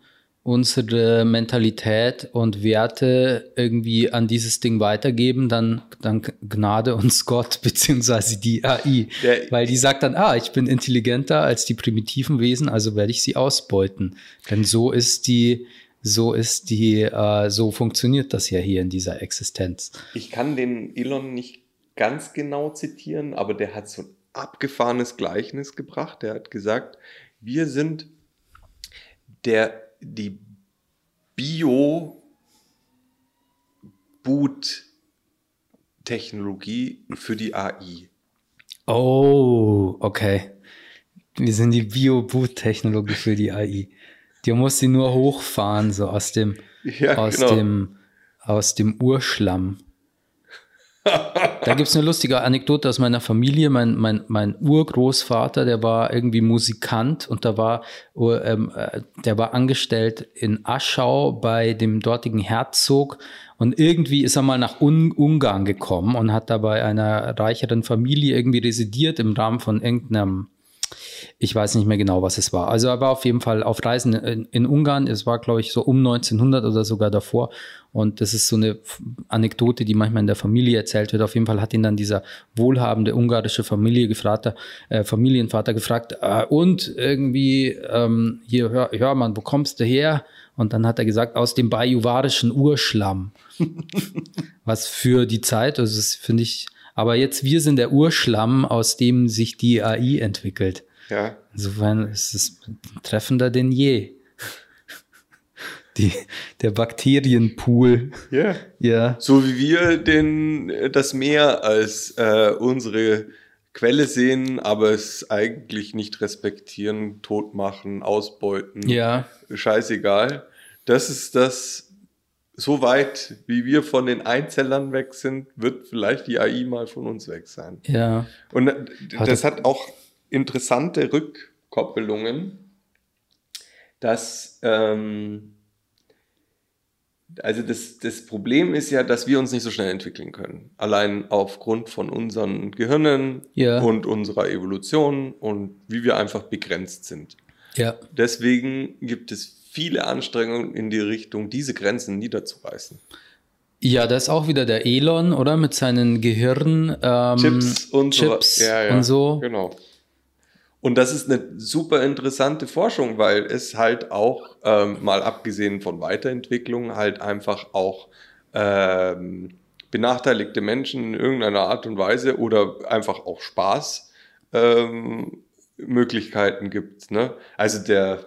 unsere Mentalität und Werte irgendwie an dieses Ding weitergeben, dann, dann gnade uns Gott [LAUGHS] beziehungsweise die AI. Der, Weil die sagt dann, ah, ich bin intelligenter als die primitiven Wesen, also werde ich sie ausbeuten. Denn so ist die, so ist die, äh, so funktioniert das ja hier in dieser Existenz. Ich kann den Elon nicht ganz genau zitieren, aber der hat so ein abgefahrenes Gleichnis gebracht. Der hat gesagt, wir sind der, die Bio-Boot-Technologie für die AI. Oh, okay. Wir sind die Bio-Boot-Technologie für die AI. Die muss sie nur hochfahren, so aus dem, ja, aus genau. dem, aus dem Urschlamm da gibt es eine lustige Anekdote aus meiner Familie. Mein, mein, mein Urgroßvater, der war irgendwie Musikant und da war, ähm, äh, der war angestellt in Aschau bei dem dortigen Herzog. Und irgendwie ist er mal nach Un Ungarn gekommen und hat da bei einer reicheren Familie irgendwie residiert im Rahmen von irgendeinem ich weiß nicht mehr genau, was es war. Also er war auf jeden Fall auf Reisen in, in Ungarn. Es war, glaube ich, so um 1900 oder sogar davor. Und das ist so eine Anekdote, die manchmal in der Familie erzählt wird. Auf jeden Fall hat ihn dann dieser wohlhabende ungarische Familie gefragt, äh, Familienvater gefragt, äh, und irgendwie, ähm, hier, hör, hör mal, wo kommst du her? Und dann hat er gesagt, aus dem bajuwarischen Urschlamm. [LAUGHS] Was für die Zeit, also das finde ich, aber jetzt wir sind der Urschlamm, aus dem sich die AI entwickelt. Ja. Insofern ist es treffender denn je. Die, der Bakterienpool. Ja. ja. So wie wir den, das Meer als äh, unsere Quelle sehen, aber es eigentlich nicht respektieren, tot machen, ausbeuten. Ja. Scheißegal. Das ist das, so weit wie wir von den Einzellern weg sind, wird vielleicht die AI mal von uns weg sein. Ja. Und das hat auch interessante Rückkoppelungen, dass ähm, also das, das Problem ist ja, dass wir uns nicht so schnell entwickeln können. Allein aufgrund von unseren Gehirnen ja. und unserer Evolution und wie wir einfach begrenzt sind. Ja. Deswegen gibt es viele Anstrengungen in die Richtung, diese Grenzen niederzureißen. Ja, da ist auch wieder der Elon, oder? Mit seinen Gehirn ähm, Chips und Chips so. Ja, ja, und so. Genau. Und das ist eine super interessante Forschung, weil es halt auch, ähm, mal abgesehen von Weiterentwicklung, halt einfach auch ähm, benachteiligte Menschen in irgendeiner Art und Weise oder einfach auch Spaß ähm, Möglichkeiten gibt. Ne? Also der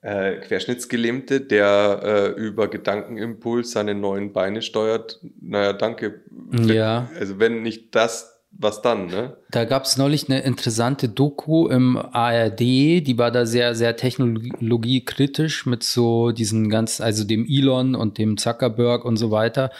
äh, Querschnittsgelähmte, der äh, über Gedankenimpuls seine neuen Beine steuert, naja, danke. Ja. Also wenn nicht das was dann, ne? Da gab es neulich eine interessante Doku im ARD, die war da sehr, sehr technologiekritisch mit so diesen ganzen, also dem Elon und dem Zuckerberg und so weiter.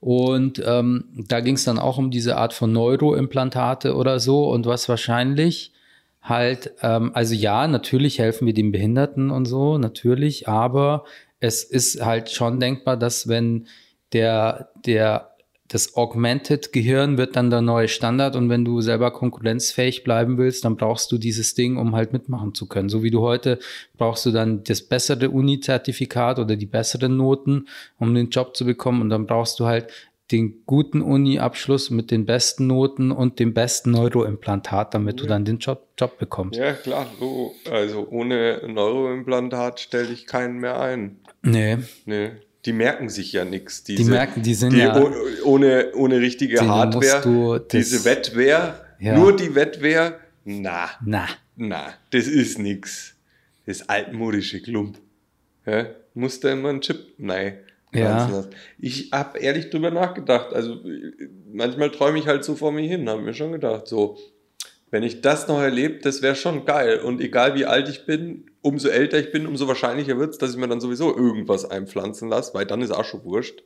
Und ähm, da ging es dann auch um diese Art von Neuroimplantate oder so und was wahrscheinlich halt, ähm, also ja, natürlich helfen wir den Behinderten und so, natürlich, aber es ist halt schon denkbar, dass wenn der, der das Augmented Gehirn wird dann der neue Standard und wenn du selber konkurrenzfähig bleiben willst, dann brauchst du dieses Ding, um halt mitmachen zu können. So wie du heute brauchst du dann das bessere Uni-Zertifikat oder die besseren Noten, um den Job zu bekommen und dann brauchst du halt den guten Uni-Abschluss mit den besten Noten und dem besten Neuroimplantat, damit ja. du dann den Job, Job bekommst. Ja, klar. So, also ohne Neuroimplantat stelle ich keinen mehr ein. Nee. Nee die merken sich ja nichts. Die merken, die sind die ja. Ohne, ohne richtige Hardware. diese Wettwehr, ja. nur die Wettwehr, na. Na. Na, das ist nix. Das altmodische Klump. Ja, muss da immer ein Chip nein. Ja. Ich habe ehrlich drüber nachgedacht. Also manchmal träume ich halt so vor mir hin, habe mir schon gedacht, so, wenn ich das noch erlebe, das wäre schon geil. Und egal wie alt ich bin, umso älter ich bin, umso wahrscheinlicher wird es, dass ich mir dann sowieso irgendwas einpflanzen lasse, weil dann ist auch schon wurscht.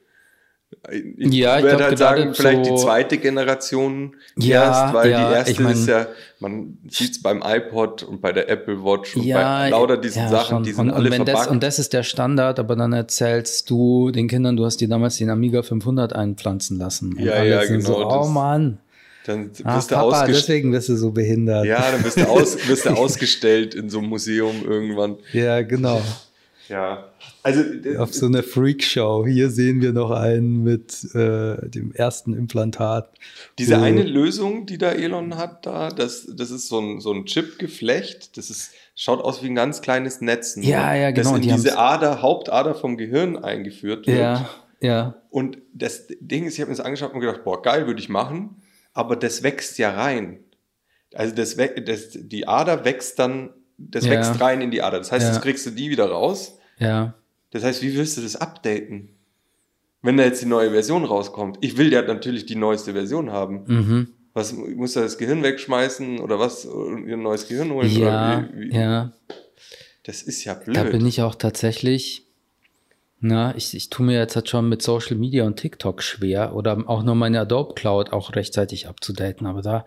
Ich Ja, ich würde halt sagen, vielleicht so- die zweite Generation Ja, erst, weil ja, die erste ich mein- ist ja, man sieht es beim iPod und bei der Apple Watch und Ja, bei lauter diesen Sachen, schon. die sind und, alle und das, und das ist der Standard, aber dann erzählst du den Kindern, du hast dir damals den Amiga 500 einpflanzen lassen. Und Ja, alle ja, sind So, genau, oh Mann, dann ah, wirst du Papa, deswegen bist du so behindert. Ja, dann wirst du, aus, [LAUGHS] wirst du ausgestellt in so einem Museum irgendwann. ja genau. Ja. Also, d- Auf so einer Freakshow. Hier sehen wir noch einen mit äh, dem ersten Implantat. Diese wo- eine Lösung, die da Elon hat, da, das, das ist so ein, so ein Chipgeflecht. Das ist, schaut aus wie ein ganz kleines Netz. nur, Ja, ja, genau, Das in die diese Ader, Hauptader vom Gehirn eingeführt wird. Ja, ja. Und das Ding ist, ich habe mir das angeschaut und gedacht, boah, geil, würde ich machen. Aber das wächst ja rein. Also das, das, die Ader wächst dann, das Ja. wächst rein in die Ader. Das heißt, Ja. das kriegst du nie wieder raus. Ja. Das heißt, wie willst du das updaten? Wenn da jetzt die neue Version rauskommt. Ich will ja natürlich die neueste Version haben. Mhm. Was muss da das Gehirn wegschmeißen oder was? Und ihr ein neues Gehirn holen? Ja, oder wie, wie? ja. Das ist ja blöd. Da bin ich auch tatsächlich, na, ich, ich tue mir jetzt halt schon mit Social Media und TikTok schwer oder auch nur meine Adobe Cloud auch rechtzeitig abzudaten, aber da,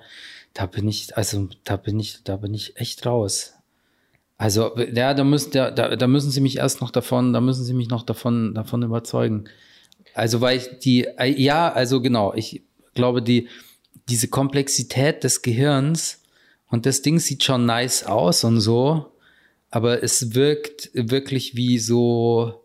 da bin ich, also da bin ich, da bin ich echt raus. Also, ja, da müssen, da, da, müssen sie mich erst noch davon, da müssen sie mich noch davon, davon überzeugen. Also, weil ich die, ja, also genau, ich glaube, die, diese Komplexität des Gehirns und das Ding sieht schon nice aus und so, aber es wirkt wirklich wie so,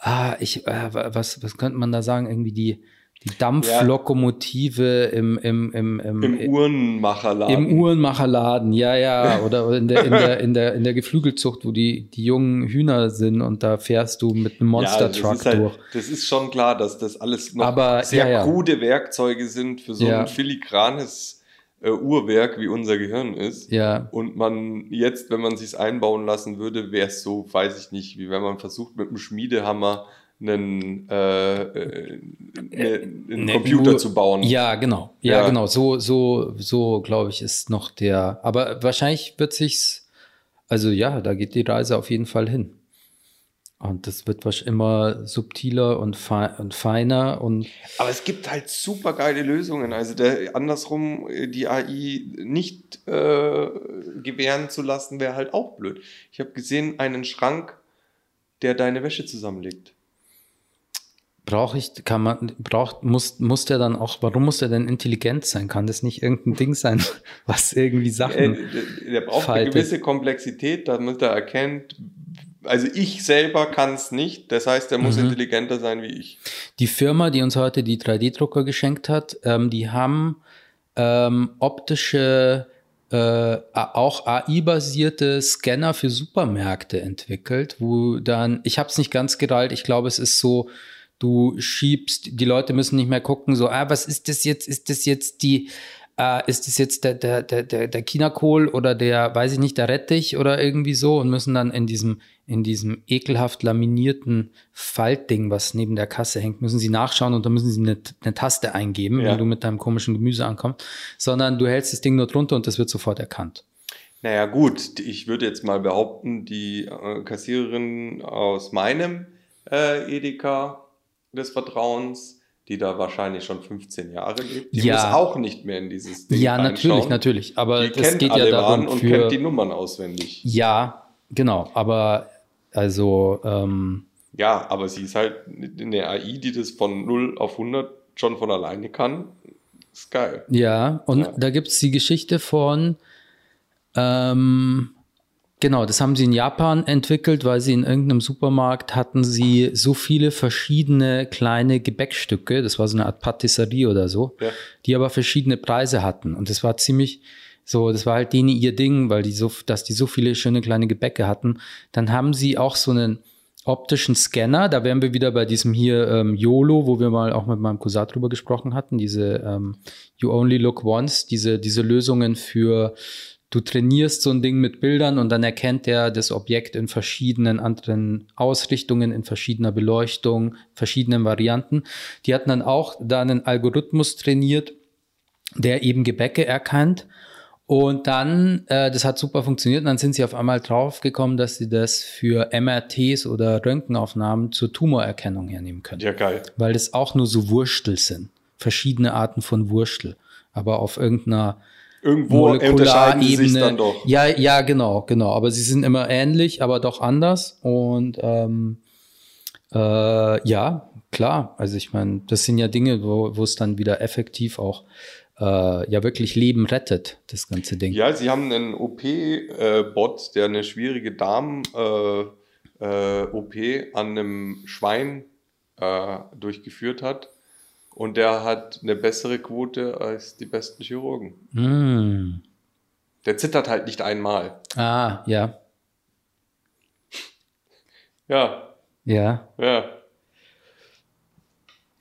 ah, ich, äh, was, was könnte man da sagen? Irgendwie die, die Dampflokomotive im, im, im, im, Im Uhrenmacherladen. im Uhrenmacherladen, ja, ja, oder in der, in der, in der, in der Geflügelzucht, wo die, die jungen Hühner sind und da fährst du mit einem Monster das Truck ist halt, durch. Das ist schon klar, dass das alles noch Aber, sehr ja, ja. krude Werkzeuge sind für so Ja. ein filigranes äh, Uhrwerk, wie unser Gehirn ist. Ja, Und man jetzt, wenn man sich einbauen lassen würde, wäre es so, weiß ich nicht, wie wenn man versucht, mit einem Schmiedehammer einen, äh, äh, ne, einen Ne, Computer nur- zu bauen. Ja, genau. Ja, Ja. genau. So, so, so, glaube ich, ist noch der. Aber wahrscheinlich wird sich's. Also ja, da geht die Reise auf jeden Fall hin. Und das wird wahrscheinlich immer subtiler und, fe und feiner und Aber es gibt halt super geile Lösungen. Also der, andersrum äh, die AI nicht äh, gewähren zu lassen, wäre halt auch blöd. Ich habe gesehen einen Schrank, der deine Wäsche zusammenlegt. brauche ich, kann man, braucht, muss, muss der dann auch, warum muss der denn intelligent sein? Kann das nicht irgendein Ding sein, [LAUGHS] was irgendwie Äh, Sachen. der, der braucht faltet. eine gewisse Komplexität, damit er erkennt. Also ich selber kann es nicht. Das heißt, er muss Mhm. intelligenter sein wie ich. Die Firma, die uns heute die 3D-Drucker geschenkt hat, ähm, die haben ähm, optische, äh, auch AI-basierte Scanner für Supermärkte entwickelt, wo dann, ich habe es nicht ganz gerallt, ich glaube, es ist so, du schiebst, die Leute müssen nicht mehr gucken, so, ah, was ist das jetzt? Ist das jetzt die, äh, ist das jetzt der, der, der, der, der Chinakohl oder der, weiß ich nicht, der Rettich oder irgendwie so und müssen dann in diesem, in diesem ekelhaft laminierten Faltding, was neben der Kasse hängt, müssen sie nachschauen und dann müssen sie eine, eine Taste eingeben, Ja. wenn du mit deinem komischen Gemüse ankommst, sondern du hältst das Ding nur drunter und das wird sofort erkannt. Naja, gut, ich würde jetzt mal behaupten, die äh, Kassiererin aus meinem äh, Edeka des Vertrauens, die da wahrscheinlich schon 15 Jahre lebt, die Ja. muss auch nicht mehr in dieses Ding Ja, natürlich, natürlich, aber Die das geht ja darum Waren und für, kennt die Nummern auswendig. ja, genau, aber also, ähm, Ja, aber sie ist halt eine AI, die das von 0 auf 100 schon von alleine kann. Ist geil. Ja, und Ja. da gibt's die Geschichte von, ähm, genau, das haben sie in Japan entwickelt, weil sie in irgendeinem Supermarkt hatten sie so viele verschiedene kleine Gebäckstücke, das war so eine Art Patisserie oder so, Ja. die aber verschiedene Preise hatten. Und das war ziemlich so, das war halt denen ihr Ding, weil die so, dass die so viele schöne kleine Gebäcke hatten. Dann haben sie auch so einen optischen Scanner, da wären wir wieder bei diesem hier ähm, YOLO, wo wir mal auch mit meinem Cousin drüber gesprochen hatten, diese ähm, You Only Look Once, diese, diese Lösungen für, du trainierst so ein Ding mit Bildern und dann erkennt er das Objekt in verschiedenen anderen Ausrichtungen, in verschiedener Beleuchtung, verschiedenen Varianten. Die hatten dann auch da einen Algorithmus trainiert, der eben Gebäcke erkannt Und dann, äh, das hat super funktioniert, und dann sind sie auf einmal draufgekommen, dass sie das für MRTs oder Röntgenaufnahmen zur Tumorerkennung hernehmen können. Ja, geil. Weil das auch nur so Wurstel sind. Verschiedene Arten von Wurstel. Aber auf irgendeiner Irgendwo unterscheiden sie sich dann doch. Ja, ja, genau, genau. Aber sie sind immer ähnlich, aber doch anders. Und ähm, äh, ja, klar. Also ich meine, das sind ja Dinge, wo, wo es dann wieder effektiv auch äh, ja wirklich Leben rettet, das ganze Ding. Ja, sie haben einen OP-Bot, der eine schwierige Darm-OP äh, äh, an einem Schwein äh, durchgeführt hat. Und der hat eine bessere Quote als die besten Chirurgen. Mm. Der zittert halt nicht einmal. Ah, ja. Ja. Ja. Ja.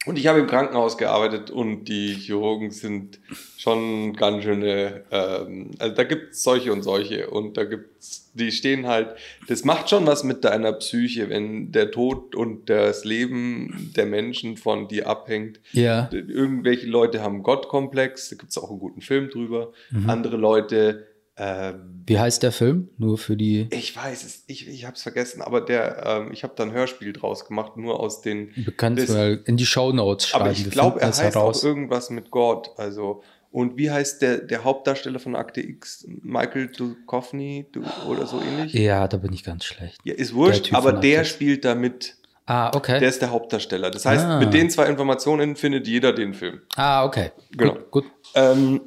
Und ich habe im Krankenhaus gearbeitet und die Chirurgen sind schon ganz schöne, ähm, also da gibt es solche und solche und da gibt's, die stehen halt, das macht schon was mit deiner Psyche, wenn der Tod und das Leben der Menschen von dir abhängt. Ja. Irgendwelche Leute haben Gottkomplex, da gibt es auch einen guten Film drüber. Mhm. Andere Leute ähm, Wie heißt der Film? Nur für die. Ich weiß es, ich, ich habe es vergessen, aber der, ähm, ich habe da ein Hörspiel draus gemacht, nur aus den. Bekannt mal in die Shownotes schreiben. Aber ich glaube, er heißt heraus. auch irgendwas mit Gott. Also und wie heißt der, der Hauptdarsteller von Akte X? Michael Duchovny oder so ähnlich? Ja, da bin ich ganz schlecht. Ja, ist wurscht, der aber der spielt da mit. Ah, okay. Der ist der Hauptdarsteller. Das heißt, ah. mit den zwei Informationen findet jeder den Film. Ah, okay. Genau. Gut. gut. Ähm,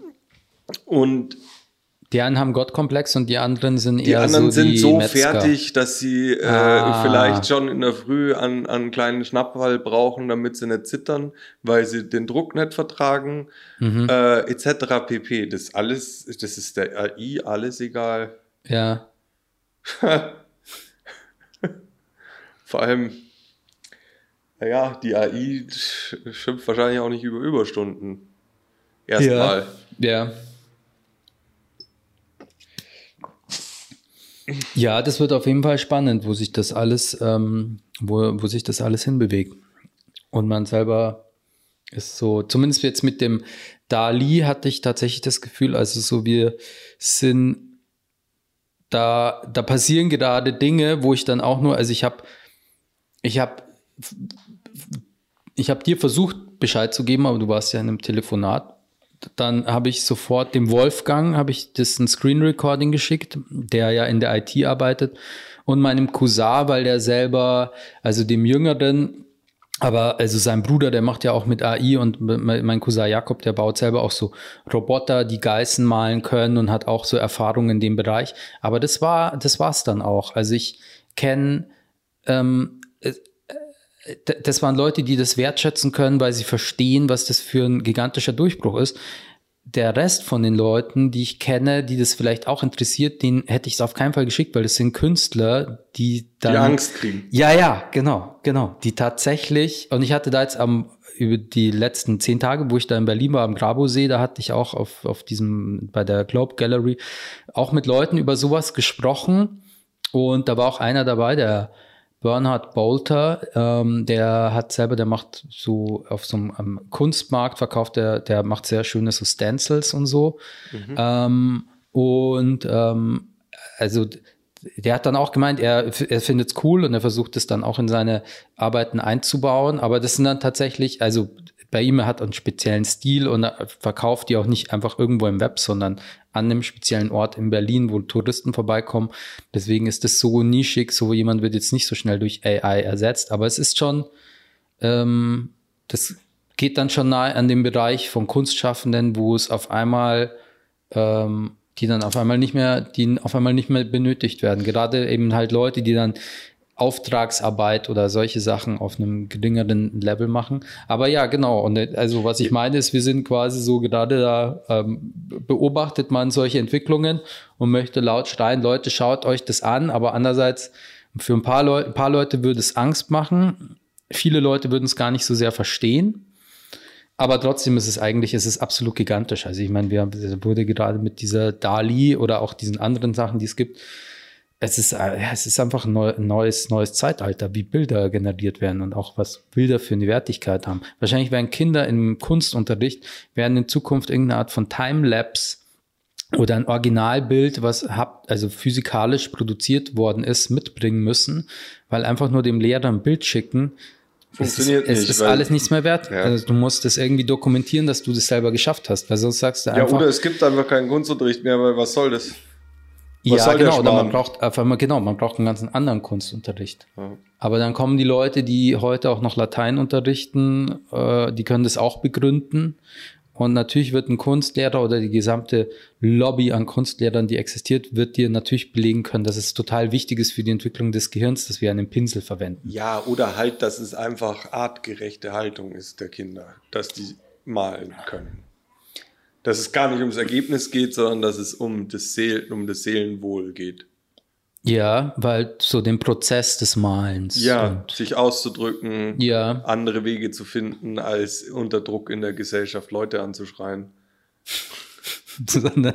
und die einen haben Gottkomplex und die anderen sind die eher anderen so sind so Metzger. fertig, dass sie äh, Ah. vielleicht schon in der Früh an, an einen kleinen Schnappwall brauchen, damit sie nicht zittern, weil sie den Druck nicht vertragen, Mhm. äh, etc. pp. Das alles, das ist der AI alles egal. Ja. [LAUGHS] Vor allem, naja, die AI sch- schimpft wahrscheinlich auch nicht über Überstunden. Erstmal. Ja. Ja, das wird auf jeden Fall spannend, wo sich das alles, ähm, wo, wo sich das alles hinbewegt. Und man selber ist so, zumindest jetzt mit dem Dali hatte ich tatsächlich das Gefühl, also so wir sind da, da passieren gerade Dinge, wo ich dann auch nur, also ich habe, ich habe, ich habe dir versucht Bescheid zu geben, aber du warst ja in einem Telefonat dann habe ich sofort dem Wolfgang, habe ich das ein Screen Recording geschickt, der ja in der IT arbeitet und meinem Cousin, weil der selber, also dem Jüngeren, aber also sein Bruder, der macht ja auch mit AI und mein Cousin Jakob, der baut selber auch so Roboter, die Geißen malen können und hat auch so Erfahrungen in dem Bereich. Aber das war, das war's dann auch. Also ich kenne ähm, das waren Leute, die das wertschätzen können, weil sie verstehen, was das für ein gigantischer Durchbruch ist. Der Rest von den Leuten, die ich kenne, die das vielleicht auch interessiert, den hätte ich es auf keinen Fall geschickt, weil das sind Künstler, die dann. Die Angst kriegen. Ja, ja, genau, genau. Die tatsächlich, und ich hatte da jetzt am, über die letzten zehn Tage, wo ich da in Berlin war, am Grabosee, da hatte ich auch auf, auf diesem, bei der Globe Gallery auch mit Leuten über sowas gesprochen. Und da war auch einer dabei, der Bernhard Bolter, ähm, der hat selber, der macht so auf so einem ähm, Kunstmarkt verkauft, der, der macht sehr schöne so Stencils und so. Mhm. Ähm, und ähm, also der hat dann auch gemeint, er, er findet es cool und er versucht es dann auch in seine Arbeiten einzubauen. Aber das sind dann tatsächlich, also bei ihm, er hat einen speziellen Stil und er verkauft die auch nicht einfach irgendwo im Web, sondern an einem speziellen Ort in Berlin, wo Touristen vorbeikommen. Deswegen ist das so nischig, so jemand wird jetzt nicht so schnell durch AI ersetzt. Aber es ist schon, ähm, das geht dann schon nahe an dem Bereich von Kunstschaffenden, wo es auf einmal ähm, die dann auf einmal nicht mehr, die auf einmal nicht mehr benötigt werden. Gerade eben halt Leute, die dann Auftragsarbeit oder solche Sachen auf einem geringeren Level machen. Aber ja, genau. Und also was ich meine ist, wir sind quasi so gerade da, ähm, beobachtet man solche Entwicklungen und möchte laut schreien, Leute, schaut euch das an. Aber andererseits, für ein paar, Leu ein paar Leute würde es Angst machen. Viele Leute würden es gar nicht so sehr verstehen. Aber trotzdem ist es eigentlich, es ist absolut gigantisch. Also ich meine, wir haben, wurde gerade mit dieser Dali oder auch diesen anderen Sachen, die es gibt, es ist, äh, ja, es ist einfach ein neues, neues Zeitalter, wie Bilder generiert werden und auch was Bilder für eine Wertigkeit haben. Wahrscheinlich werden Kinder im Kunstunterricht, werden in Zukunft irgendeine Art von Timelapse oder ein Originalbild, was habt, also physikalisch produziert worden ist, mitbringen müssen, weil einfach nur dem Lehrer ein Bild schicken, Funktioniert es ist, nicht, Es ist alles nichts mehr wert. Ja. Also du musst das irgendwie dokumentieren, dass du das selber geschafft hast, weil sonst sagst du Ja, einfach. oder es gibt einfach keinen Kunstunterricht mehr, weil was soll das? Was ja, genau, man braucht einfach mal, genau, man braucht einen ganzen anderen Kunstunterricht. Ja. Aber dann kommen die Leute, die heute auch noch Latein unterrichten, äh, die können das auch begründen. Und natürlich wird ein Kunstlehrer oder die gesamte Lobby an Kunstlehrern, die existiert, wird dir natürlich belegen können, dass es total wichtig ist für die Entwicklung des Gehirns, dass wir einen Pinsel verwenden. Ja, oder halt, dass es einfach artgerechte Haltung ist der Kinder, dass die malen können. Dass es gar nicht ums Ergebnis geht, sondern dass es um das, Seel um das Seelenwohl geht. Ja, weil so den Prozess des Malens. Ja, sich auszudrücken, ja, andere Wege zu finden, als unter Druck in der Gesellschaft Leute anzuschreien. [LAUGHS] sondern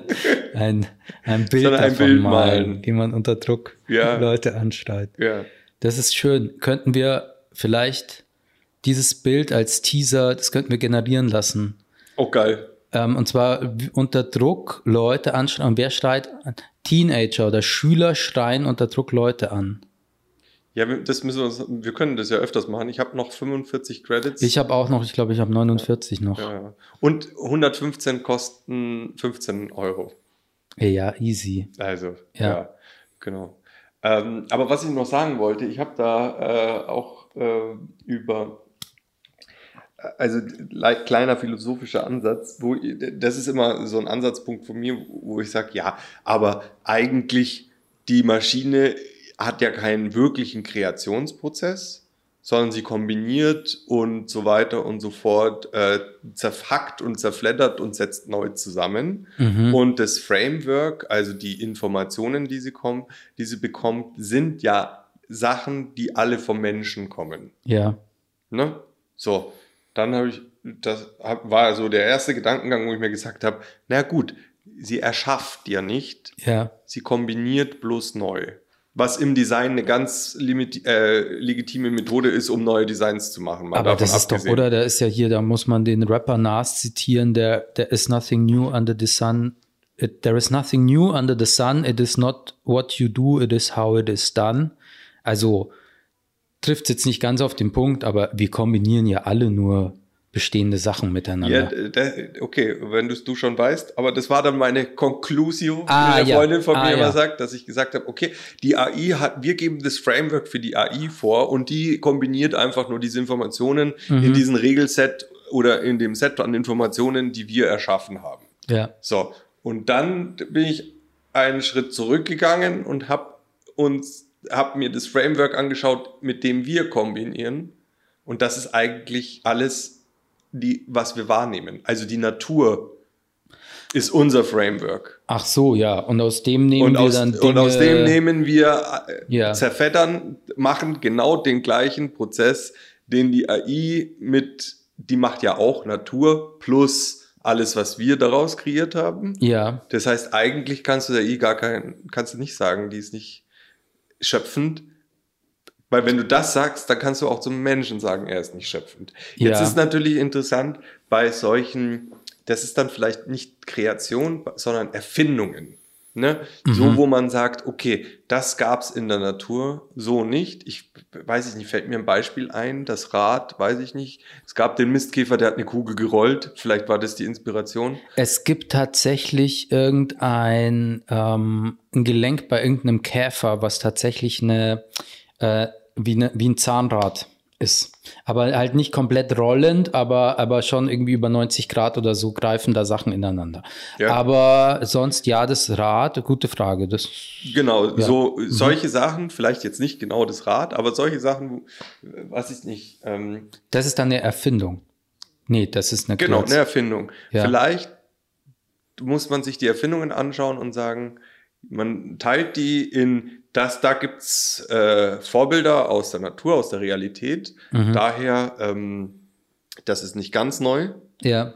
ein, ein Bild Sondern ein davon Bild malen, malen. wie man unter Druck Ja. Leute anschreit. Ja. Das ist schön. Könnten wir vielleicht dieses Bild als Teaser, das könnten wir generieren lassen. Oh, geil. Ähm, und zwar unter Druck Leute anschreien. Und wer schreit? Teenager oder Schüler schreien unter Druck Leute an. Ja, wir- das müssen wir uns, wir können das ja öfters machen. Ich habe noch 45 Credits. Ich habe auch noch, ich glaube, ich habe 49 noch. ja. Und 115 kosten 15 Euro. Ja, easy. Also, Ja. ja, genau. Ähm, aber was ich noch sagen wollte, ich habe da äh, auch äh, über, also le- kleiner philosophischer Ansatz, wo das ist immer so ein Ansatzpunkt von mir, wo ich sage, ja, aber eigentlich die Maschine hat ja keinen wirklichen Kreationsprozess, sondern sie kombiniert und so weiter und so fort, äh, zerhackt und zerfleddert und setzt neu zusammen. Mhm. Und das Framework, also die Informationen, die sie kommt, die sie bekommt, sind ja Sachen, die alle vom Menschen kommen. Ja. Ne? So, dann habe ich, das hab, war so der erste Gedankengang, wo ich mir gesagt habe, na gut, sie erschafft ja nicht, Ja. sie kombiniert bloß neu. Was im Design eine ganz limit, äh, legitime Methode ist, um neue Designs zu machen. Aber das ist doch, abgesehen. oder? Da ist ja hier, da muss man den Rapper Nas zitieren, der, there is nothing new under the sun. It, there is nothing new under the sun. It is not what you do, it is how it is done. Also trifft es jetzt nicht ganz auf den Punkt, aber wir kombinieren ja alle nur bestehende Sachen Ja, miteinander. d- d- okay, wenn du es du schon weißt, aber das war dann meine Conclusio, Ah, wie eine ja. Freundin von Ah, mir ja. immer sagt, dass ich gesagt habe, okay, die AI hat, wir geben das Framework für die AI vor und die kombiniert einfach nur diese Informationen Mhm. in diesen Regelset oder in dem Set an Informationen, die wir erschaffen haben. ja. So, und dann bin ich einen Schritt zurückgegangen und habe uns habe mir das Framework angeschaut, mit dem wir kombinieren und das ist eigentlich alles die was wir wahrnehmen. Also die Natur ist unser Framework. Ach so, ja. Und aus dem nehmen Und wir aus, dann Dinge. und aus dem nehmen wir äh, Ja. zerfettern, machen genau den gleichen Prozess, den die AI mit, die macht ja auch Natur plus alles, was wir daraus kreiert haben. Ja, Das heißt, eigentlich kannst du der AI gar kein, kannst du nicht sagen, die ist nicht schöpfend. Weil wenn du das sagst, dann kannst du auch zum Menschen sagen, er ist nicht schöpfend. Jetzt Ja. ist natürlich interessant bei solchen, das ist dann vielleicht nicht Kreation, sondern Erfindungen. Ne? So, Mhm. wo man sagt, okay, das gab's in der Natur, so nicht. Ich weiß ich nicht, fällt mir ein Beispiel ein, das Rad, weiß ich nicht. Es gab den Mistkäfer, der hat eine Kugel gerollt. Vielleicht war das die Inspiration. Es gibt tatsächlich irgendein ähm, ein Gelenk bei irgendeinem Käfer, was tatsächlich eine, äh, wie, eine wie ein Zahnrad ist. Aber halt nicht komplett rollend, aber, aber schon irgendwie über 90 Grad oder so greifen da Sachen ineinander. Ja. Aber sonst, ja, das Rad, gute Frage. Das, Genau, Ja. so solche Sachen, vielleicht jetzt nicht genau das Rad, aber solche Sachen, wo- was ich nicht, ähm, das ist dann eine Erfindung. Nee, das ist eine genau, Kreation. eine Erfindung. Ja. Vielleicht muss man sich die Erfindungen anschauen und sagen, man teilt die in das, da gibt's äh, Vorbilder aus der Natur, aus der Realität. Mhm. Daher, ähm, das ist nicht ganz neu. Ja,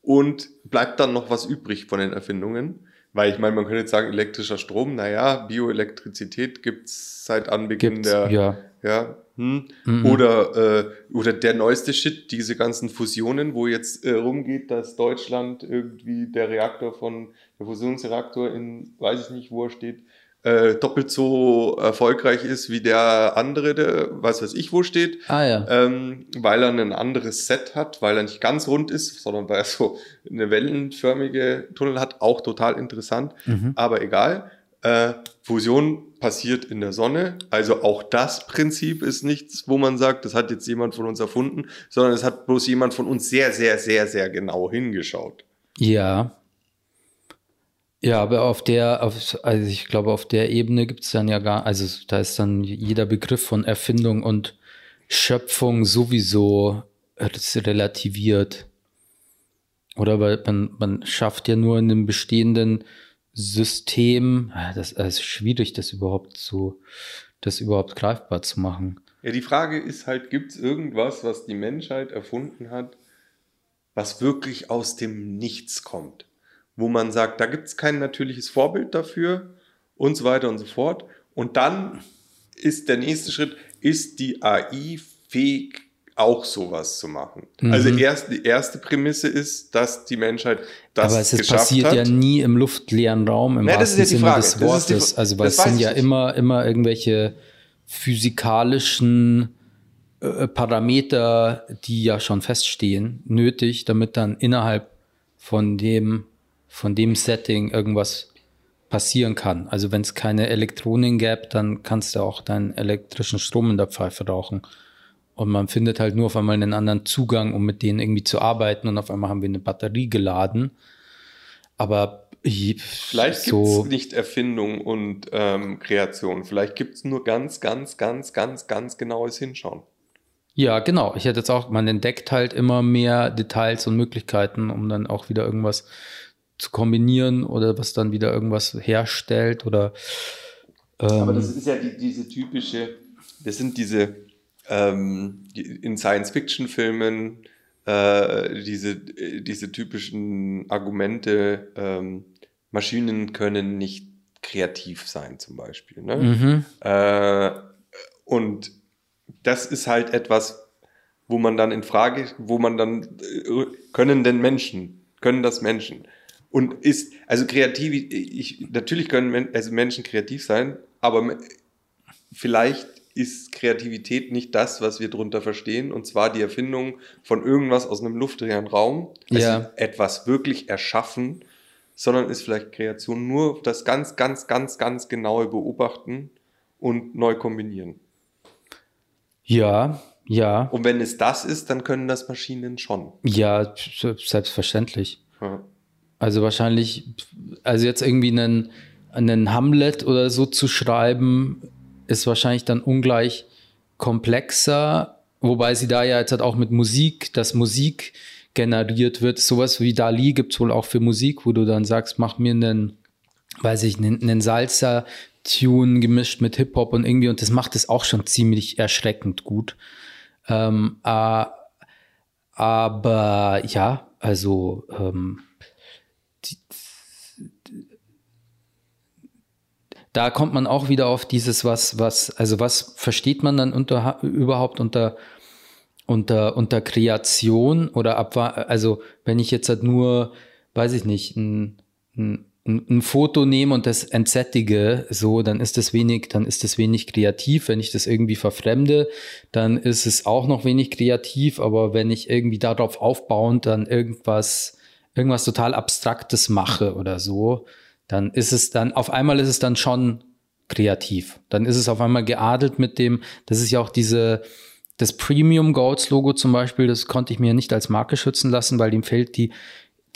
Und bleibt dann noch was übrig von den Erfindungen? Weil ich meine, man könnte jetzt sagen, elektrischer Strom, naja, Bioelektrizität gibt's seit Anbeginn gibt's, der ja. ja. Hm. Mhm. Oder, äh, oder der neueste Shit, diese ganzen Fusionen, wo jetzt äh, rumgeht, dass Deutschland irgendwie der Reaktor von der Fusionsreaktor in, weiß ich nicht, wo er steht, äh, doppelt so erfolgreich ist wie der andere, der weiß weiß ich wo steht, Ah ja. ähm, weil er ein anderes Set hat, weil er nicht ganz rund ist, sondern weil er so eine wellenförmige Tunnel hat, auch total interessant, Mhm. aber egal. Äh, Fusion passiert in der Sonne, also auch das Prinzip ist nichts, wo man sagt, das hat jetzt jemand von uns erfunden, sondern es hat bloß jemand von uns sehr, sehr, sehr, sehr genau hingeschaut. Ja. Ja, aber auf der, auf, also ich glaube, auf der Ebene gibt es dann ja gar, also da ist dann jeder Begriff von Erfindung und Schöpfung sowieso relativiert. Oder weil man, man schafft ja nur in einem bestehenden System, ah, das ist schwierig, das überhaupt zu, das überhaupt greifbar zu machen. Ja, die Frage ist halt, gibt es irgendwas, was die Menschheit erfunden hat, was wirklich aus dem Nichts kommt? Wo man sagt, da gibt es kein natürliches Vorbild dafür und so weiter und so fort. Und dann ist der nächste Schritt, ist die AI fähig, auch sowas zu machen? Mhm. Also erst, die erste Prämisse ist, dass die Menschheit das Aber es ist passiert hat. ja nie im luftleeren Raum, im ist wahrsten ja Sinne Frage. des Wortes. Also, weil es sind ja nicht. immer, immer irgendwelche physikalischen äh, Parameter, die ja schon feststehen, nötig, damit dann innerhalb von dem, von dem Setting irgendwas passieren kann. Also wenn es keine Elektronen gäbe, dann kannst du auch deinen elektrischen Strom in der Pfeife rauchen. Und man findet halt nur auf einmal einen anderen Zugang, um mit denen irgendwie zu arbeiten. Und auf einmal haben wir eine Batterie geladen. Aber ich- Vielleicht gibt so, es nicht Erfindung und ähm, Kreation. Vielleicht gibt es nur ganz, ganz, ganz, ganz, ganz genaues Hinschauen. ja, genau. Ich hätte jetzt auch, man entdeckt halt immer mehr Details und Möglichkeiten, um dann auch wieder irgendwas zu kombinieren oder was dann wieder irgendwas herstellt oder Aber ähm, das ist ja die, diese typische, das sind diese ähm, in Science-Fiction-Filmen äh, diese, diese typischen Argumente, ähm, Maschinen können nicht kreativ sein zum Beispiel. Ne? mhm, Äh, und das ist halt etwas, wo man dann in Frage, wo man dann, äh, können denn Menschen, können das Menschen? Und ist, also kreativ, ich, natürlich können also Menschen kreativ sein, aber vielleicht ist Kreativität nicht das, was wir darunter verstehen, und zwar die Erfindung von irgendwas aus einem luftleeren Raum, also Ja. etwas wirklich erschaffen, sondern ist vielleicht Kreation nur das ganz, ganz, ganz, ganz genaue Beobachten und neu kombinieren. ja, ja, Und wenn es das ist, dann können das Maschinen schon. ja, selbstverständlich. Ja. Also wahrscheinlich, also jetzt irgendwie einen, einen Hamlet oder so zu schreiben, ist wahrscheinlich dann ungleich komplexer, wobei sie da ja jetzt halt auch mit Musik, dass Musik generiert wird. Sowas wie Dali gibt es wohl auch für Musik, wo du dann sagst, mach mir einen, weiß ich, einen, einen Salsa-Tune gemischt mit Hip-Hop und irgendwie, und das macht es auch schon ziemlich erschreckend gut. Ähm, äh, aber ja, also ähm, da kommt man auch wieder auf dieses, was, was, also was versteht man dann unter überhaupt unter unter, unter Kreation oder ab, also wenn ich jetzt halt nur, weiß ich nicht, ein, ein, ein Foto nehme und das entsättige, so, dann ist das wenig, dann ist das wenig kreativ. Wenn ich das irgendwie verfremde, dann ist es auch noch wenig kreativ, aber wenn ich irgendwie darauf aufbauend dann irgendwas, irgendwas total Abstraktes mache oder so, dann ist es dann, auf einmal ist es dann schon kreativ. Dann ist es auf einmal geadelt mit dem, das ist ja auch diese, das Premium Goats Logo zum Beispiel, das konnte ich mir nicht als Marke schützen lassen, weil ihm fehlt die,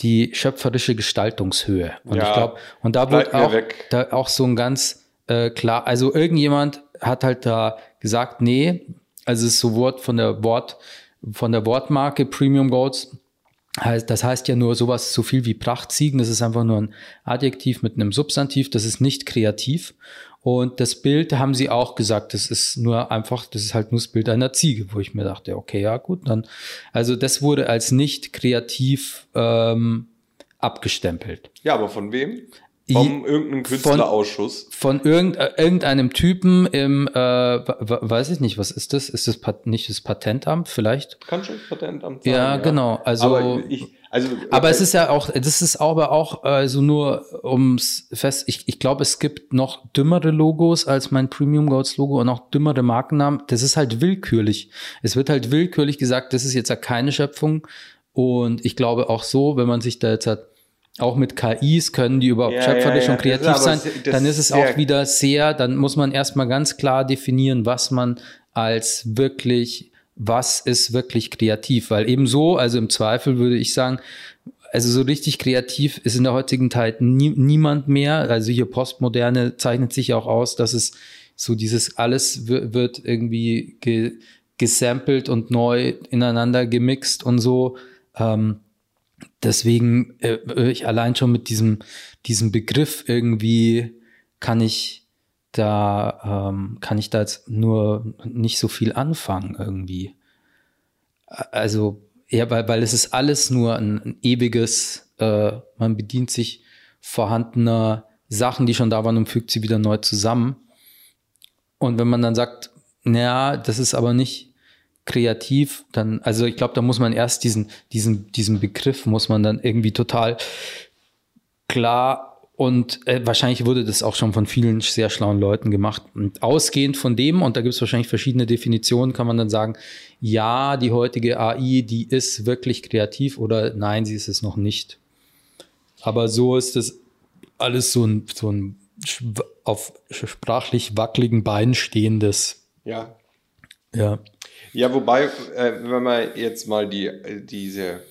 die schöpferische Gestaltungshöhe. Und Ja, ich glaube, und da wird auch, da auch so ein ganz äh, klar, also irgendjemand hat halt da gesagt, nee, also es ist so Wort von der Wort, von der Wortmarke Premium Goats, heißt, das heißt ja nur sowas so viel wie Prachtziegen, das ist einfach nur ein Adjektiv mit einem Substantiv, das ist nicht kreativ. Und das Bild haben sie auch gesagt, das ist nur einfach, das ist halt nur das Bild einer Ziege, wo ich mir dachte, okay, ja gut, dann, also das wurde als nicht kreativ ähm, abgestempelt. ja, aber von wem? Vom irgendeinem Künstlerausschuss. Von, von irgend, äh, irgendeinem Typen im, äh, weiß ich nicht, was ist das? Ist das Pat nicht das Patentamt vielleicht? Kann schon das Patentamt sein. Ja, ja. genau. Also, aber ich, also, aber es ist ja auch, das ist aber auch also nur ums fest. Ich, ich glaube, es gibt noch dümmere Logos als mein Premium Goats Logo und auch dümmere Markennamen. Das ist halt willkürlich. Es wird halt willkürlich gesagt, das ist jetzt ja keine Schöpfung. Und ich glaube auch so, wenn man sich da jetzt hat, auch mit KIs können die überhaupt Ja, schöpferisch ja, ja. und kreativ sein, dann ist es auch wieder sehr, dann muss man erstmal ganz klar definieren, was man als wirklich, was ist wirklich kreativ, weil eben so, also im Zweifel würde ich sagen, also so richtig kreativ ist in der heutigen Zeit nie, niemand mehr. Also hier Postmoderne zeichnet sich auch aus, dass es so dieses alles wi- wird irgendwie ge, gesampelt und neu ineinander gemixt und so. Ähm, deswegen äh, ich allein schon mit diesem, diesem Begriff irgendwie kann ich da, ähm, kann ich da jetzt nur nicht so viel anfangen irgendwie. Also, ja, weil, weil es ist alles nur ein, ein ewiges, äh, man bedient sich vorhandener Sachen, die schon da waren und fügt sie wieder neu zusammen. Und wenn man dann sagt, naja, das ist aber nicht kreativ, dann, also ich glaube, da muss man erst diesen, diesen, diesen Begriff muss man dann irgendwie total klar und äh, wahrscheinlich wurde das auch schon von vielen sehr schlauen Leuten gemacht. Und ausgehend von dem, und da gibt es wahrscheinlich verschiedene Definitionen, kann man dann sagen, ja, die heutige AI, die ist wirklich kreativ oder nein, sie ist es noch nicht. Aber so ist das alles so ein, so ein auf sprachlich wackeligen Beinen stehendes. ja. Ja. Ja, wobei, äh, wenn man jetzt mal die, äh, diese,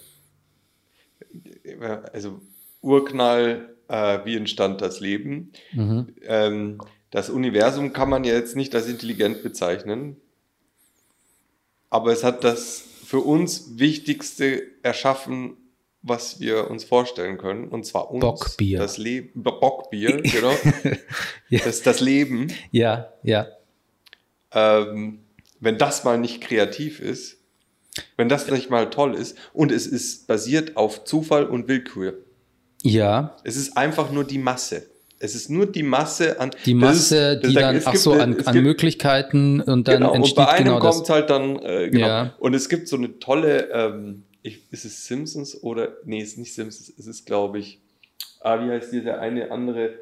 äh, also Urknall, äh, wie entstand das Leben? Ähm, das Universum kann man ja jetzt nicht als intelligent bezeichnen, aber es hat das für uns Wichtigste erschaffen, was wir uns vorstellen können, und zwar uns, Bockbier. das Leben, Bockbier, genau, [LAUGHS] Ja. das, das Leben. Ja, ja. ähm, wenn das mal nicht kreativ ist, wenn das nicht mal toll ist und es ist basiert auf Zufall und Willkür. Ja, Es ist einfach nur die Masse. Es ist nur die Masse an die Masse, ist- die dann, ach gibt so, an, gibt- Möglichkeiten und dann Genau, und entsteht bei einem genau kommt halt dann, äh, genau. Ja. Und es gibt so eine tolle, ähm, ich, ist es Simpsons oder, nee, es ist nicht Simpsons, es ist, glaube ich, ah, wie heißt dieser eine andere,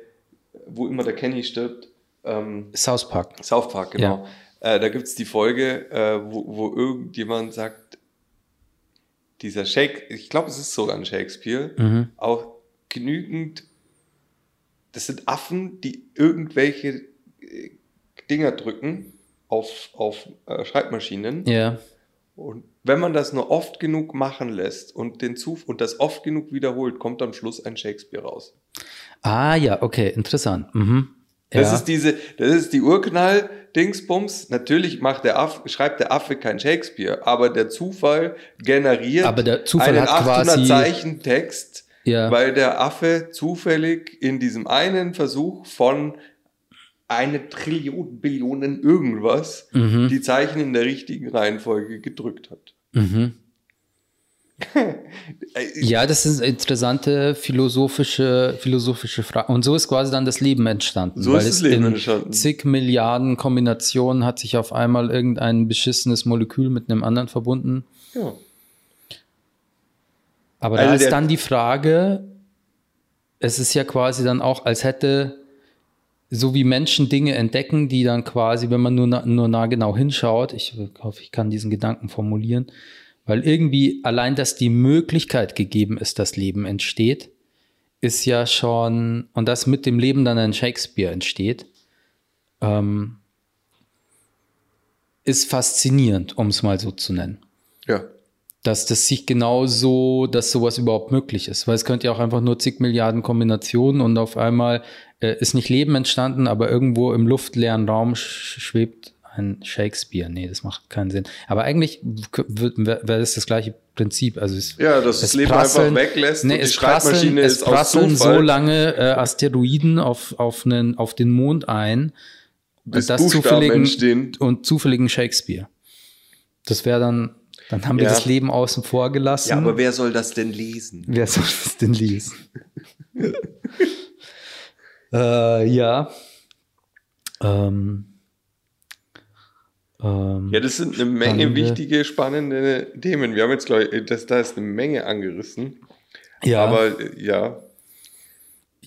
wo immer der Kenny stirbt, ähm, South Park. South Park, genau. Äh, da gibt es die Folge, äh, wo, wo irgendjemand sagt, dieser Shake, ich glaube, es ist sogar ein Shakespeare, Mhm. auch genügend, das sind Affen, die irgendwelche äh, Dinger drücken auf, auf äh, Schreibmaschinen. Ja. Und wenn man das nur oft genug machen lässt und, den Zuf und das oft genug wiederholt, kommt am Schluss ein Shakespeare raus. Ah ja, okay, interessant. Mhm. Das ja. ist diese, das ist die Urknall-Dingsbums. Natürlich macht der Affe, schreibt der Affe kein Shakespeare, aber der Zufall generiert Aber der Zufall einen hat 800 quasi- Zeichen Text, Ja. weil der Affe zufällig in diesem einen Versuch von eine Trillion, Billionen irgendwas Mhm. die Zeichen in der richtigen Reihenfolge gedrückt hat. Mhm. Äh, Ja, das ist eine interessante philosophische, philosophische Frage. Und so ist quasi dann das Leben entstanden. So weil ist es das Leben in entstanden. zig Milliarden Kombinationen hat sich auf einmal irgendein beschissenes Molekül mit einem anderen verbunden. Ja. Aber Also da ist dann die Frage, es ist ja quasi dann auch, als hätte, so wie Menschen Dinge entdecken, die dann quasi, wenn man nur, na, nur nah genau hinschaut, ich hoffe, ich kann diesen Gedanken formulieren, weil irgendwie allein, dass die Möglichkeit gegeben ist, dass Leben entsteht, ist ja schon, und dass mit dem Leben dann ein Shakespeare entsteht, ähm, ist faszinierend, um es mal so zu nennen Ja. dass das sich genauso, dass sowas überhaupt möglich ist. Weil es könnte ja auch einfach nur zig Milliarden Kombinationen und auf einmal äh, ist nicht Leben entstanden, aber irgendwo im luftleeren Raum sch schwebt ein Shakespeare. Nee, das macht keinen Sinn. Aber eigentlich wäre wär das das gleiche Prinzip. Also es, Ja, dass das Leben einfach weglässt nee, und die es prasseln, Schreibmaschine es ist prasseln so lange äh, Asteroiden auf, auf, einen, auf den Mond ein, Bis das Buchstaben zufälligen, entstehen. und zufälligen Shakespeare. Das wäre dann, dann haben wir Ja. das Leben außen vor gelassen. Ja, aber wer soll das denn lesen? Wer soll das denn lesen? [LAUGHS] Äh, ja. Ähm, ähm, Ja, das sind eine Menge spannende- wichtige, spannende Themen. Wir haben jetzt, glaube ich, das, da ist eine Menge angerissen. ja. Aber äh, ja,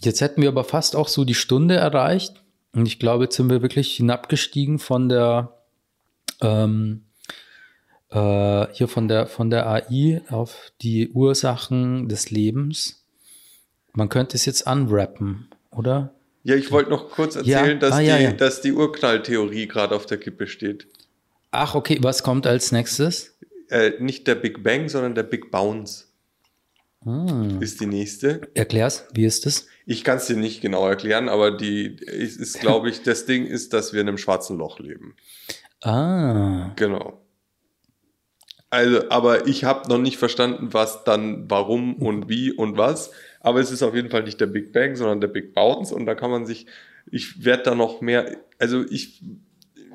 Jetzt hätten wir aber fast auch so die Stunde erreicht. Und ich glaube, jetzt sind wir wirklich hinabgestiegen von der ähm, äh, hier von der von der AI auf die Ursachen des Lebens. Man könnte es jetzt unwrappen, oder? ja ich wollte noch kurz Ja, erzählen, dass, ah, ja, die, ja. dass die Urknalltheorie gerade auf der Kippe steht. Ach, okay, was kommt als nächstes? Äh, nicht der Big Bang, sondern der Big Bounce Hm. ist die nächste. Erklär's, wie ist es? Ich kann es dir nicht genau erklären, aber die ist, ist glaube ich, das Ding ist, dass wir in einem schwarzen Loch leben. Ah, Genau. Also, aber ich habe noch nicht verstanden, was dann, warum und wie und was. Aber es ist auf jeden Fall nicht der Big Bang, sondern der Big Bounce. Und da kann man sich, ich werde da noch mehr, also ich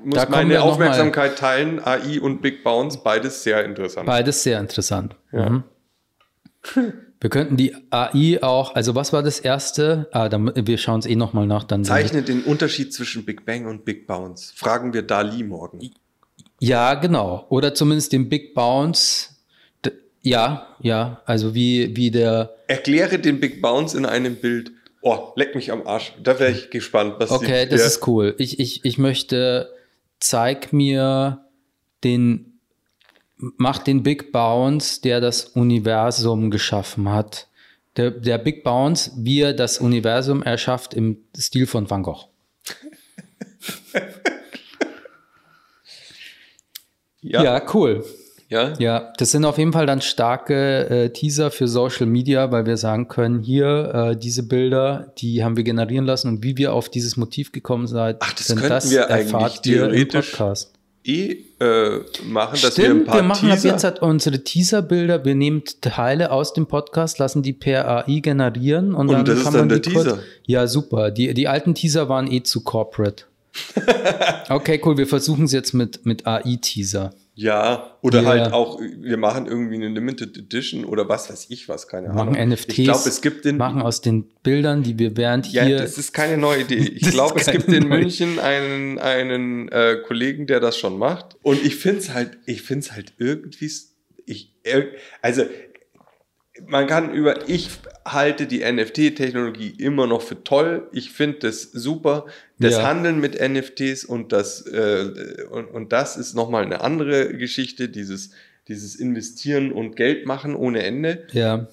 muss Da meine Aufmerksamkeit teilen, AI und Big Bounce, beides sehr interessant. beides sehr interessant. Ja. Mhm. Wir könnten die AI auch, also was war das erste? Ah, dann, wir schauen es eh nochmal nach. Dann Zeichne den Unterschied zwischen Big Bang und Big Bounce. Fragen wir Dali morgen. Ja, genau. Oder zumindest den Big Bounce. Ja, ja. Also wie, wie der. Erkläre den Big Bounce in einem Bild. Oh, leck mich am Arsch. Da wäre ich gespannt, was Okay, das ist cool. Ich, ich, ich möchte, zeig mir den, mach den Big Bounce, der das Universum geschaffen hat. Der, der Big Bounce, wie er das Universum erschafft im Stil von Van Gogh. Ja, ja. Ja, cool. Ja. Ja, das sind auf jeden Fall dann starke äh, Teaser für Social Media, weil wir sagen können, hier äh, diese Bilder, die haben wir generieren lassen und wie wir auf dieses Motiv gekommen seid, Ach, das könnten wir eigentlich theoretisch Podcast. eh äh, machen, dass wir ein Stimmt, paar wir machen ab Teaser... jetzt halt unsere Teaser-Bilder, wir nehmen Teile aus dem Podcast, lassen die per AI generieren und, Und dann das ist kann dann man der die kurz, Teaser. Ja, super. Die, die alten Teaser waren eh zu corporate. [LAUGHS] okay, cool. Wir versuchen es jetzt mit, mit AI-Teaser. Ja, oder Ja. halt auch, wir machen irgendwie eine Limited Edition oder was weiß ich was, keine Ahnung. Machen NFTs. Ich glaube, es gibt den... Machen aus den Bildern, die wir während Ja, hier. das ist keine neue Idee. [LAUGHS] Ich glaube, es gibt in München einen, einen äh, Kollegen, der das schon macht. Und ich finde es halt, ich finde es halt irgendwie, ich, also man kann über, ich halte die NFT-Technologie immer noch für toll. Ich finde das super. Das Ja. Handeln mit NFTs und das, äh, und, und das ist nochmal eine andere Geschichte, dieses, dieses Investieren und Geld machen ohne Ende. ja,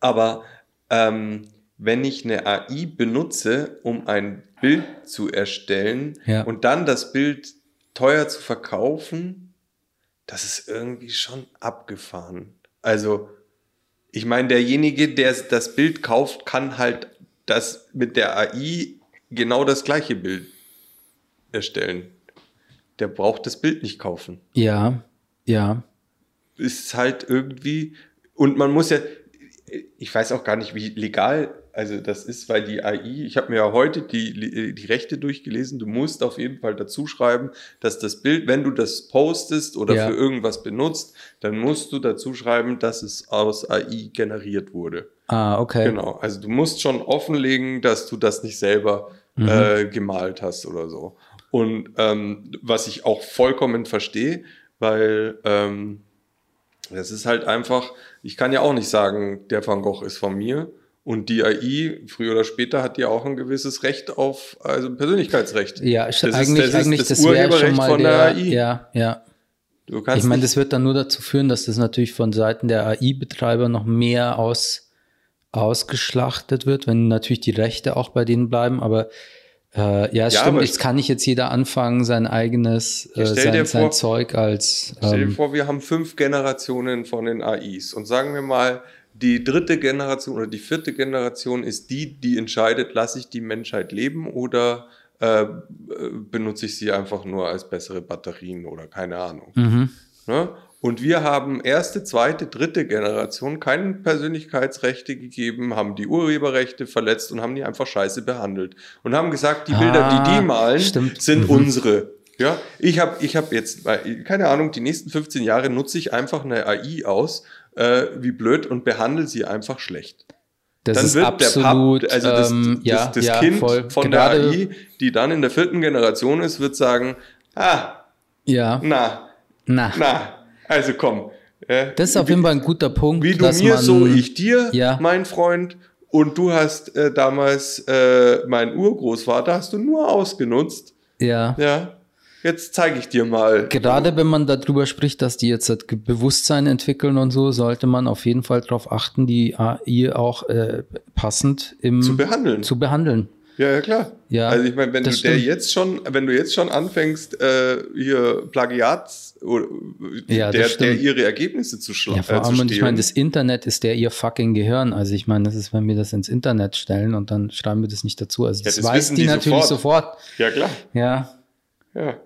Aber ähm, wenn ich eine AI benutze, um ein Bild zu erstellen Ja. und dann das Bild teuer zu verkaufen, das ist irgendwie schon abgefahren. Also, ich meine, derjenige, der das Bild kauft, kann halt das mit der AI genau das gleiche Bild erstellen. Der braucht das Bild nicht kaufen ja, ja. ist halt irgendwie, und man muss ja, ich weiß auch gar nicht, wie legal also das ist, weil die AI, ich habe mir ja heute die, die Rechte durchgelesen, du musst auf jeden Fall dazu schreiben, dass das Bild, wenn du das postest oder Ja. für irgendwas benutzt, dann musst du dazu schreiben, dass es aus AI generiert wurde. Ah, okay. Genau, also du musst schon offenlegen, dass du das nicht selber Mhm. äh, gemalt hast oder so. Und ähm, was ich auch vollkommen verstehe, weil ähm, das ist halt einfach, ich kann ja auch nicht sagen, der Van Gogh ist von mir. Und die AI, früher oder später, hat ja auch ein gewisses Recht auf, also Persönlichkeitsrecht. Ja, Das st- ist- eigentlich, das ist eigentlich, das das, wäre schon mal von der der, AI. ja, ja. Du kannst Ich meine, das wird dann nur dazu führen, dass das natürlich von Seiten der AI-Betreiber noch mehr aus, ausgeschlachtet wird, wenn natürlich die Rechte auch bei denen bleiben. Aber äh, ja, es Ja, stimmt, jetzt kann nicht jetzt jeder anfangen, sein eigenes, äh, sein, sein vor- Zeug als Stell dir ähm, vor, wir haben fünf Generationen von den AIs und sagen wir mal, die dritte Generation oder die vierte Generation ist die, die entscheidet, lasse ich die Menschheit leben oder äh, äh, benutze ich sie einfach nur als bessere Batterien oder keine Ahnung. mhm. Ne? Und wir haben erste, zweite, dritte Generation keine Persönlichkeitsrechte gegeben, haben die Urheberrechte verletzt und haben die einfach scheiße behandelt. Und haben gesagt, die Bilder, die Ah, die malen, stimmt. sind Mhm. unsere. Ja, ich habe ich hab jetzt, keine Ahnung, die nächsten 15 Jahre nutze ich einfach eine AI aus, äh, wie blöd, und behandle sie einfach schlecht. Das dann ist wird absolut, der Pap, also das, ähm, das, ja, das ja, Kind voll. von Gerade- der AI, die dann in der vierten Generation ist, wird sagen, ah, Ja, na, na. na, also komm. äh, Das ist auf jeden Fall ein guter Punkt. Wie du mir, man, so ich dir, Ja. mein Freund. Und du hast äh, damals äh, mein Urgroßvater, hast du nur ausgenutzt. Ja. Ja, jetzt zeige ich dir mal. Gerade wenn man darüber spricht, dass die jetzt das Bewusstsein entwickeln und so, sollte man auf jeden Fall darauf achten, die AI auch äh, passend im, Zu behandeln. zu behandeln. Ja, ja, klar. Ja, also ich meine, wenn du der stimmt. jetzt schon, wenn du jetzt schon anfängst, äh, hier Plagiats oder Ja, der, der ihre Ergebnisse zu schlagen. Ja, vor äh, allem, und ich meine, das Internet ist der ihr fucking Gehirn. Also ich meine, das ist, wenn wir das ins Internet stellen und dann schreiben wir das nicht dazu. Also das, das weiß die, die natürlich sofort. sofort. Ja, klar. Ja, Ja.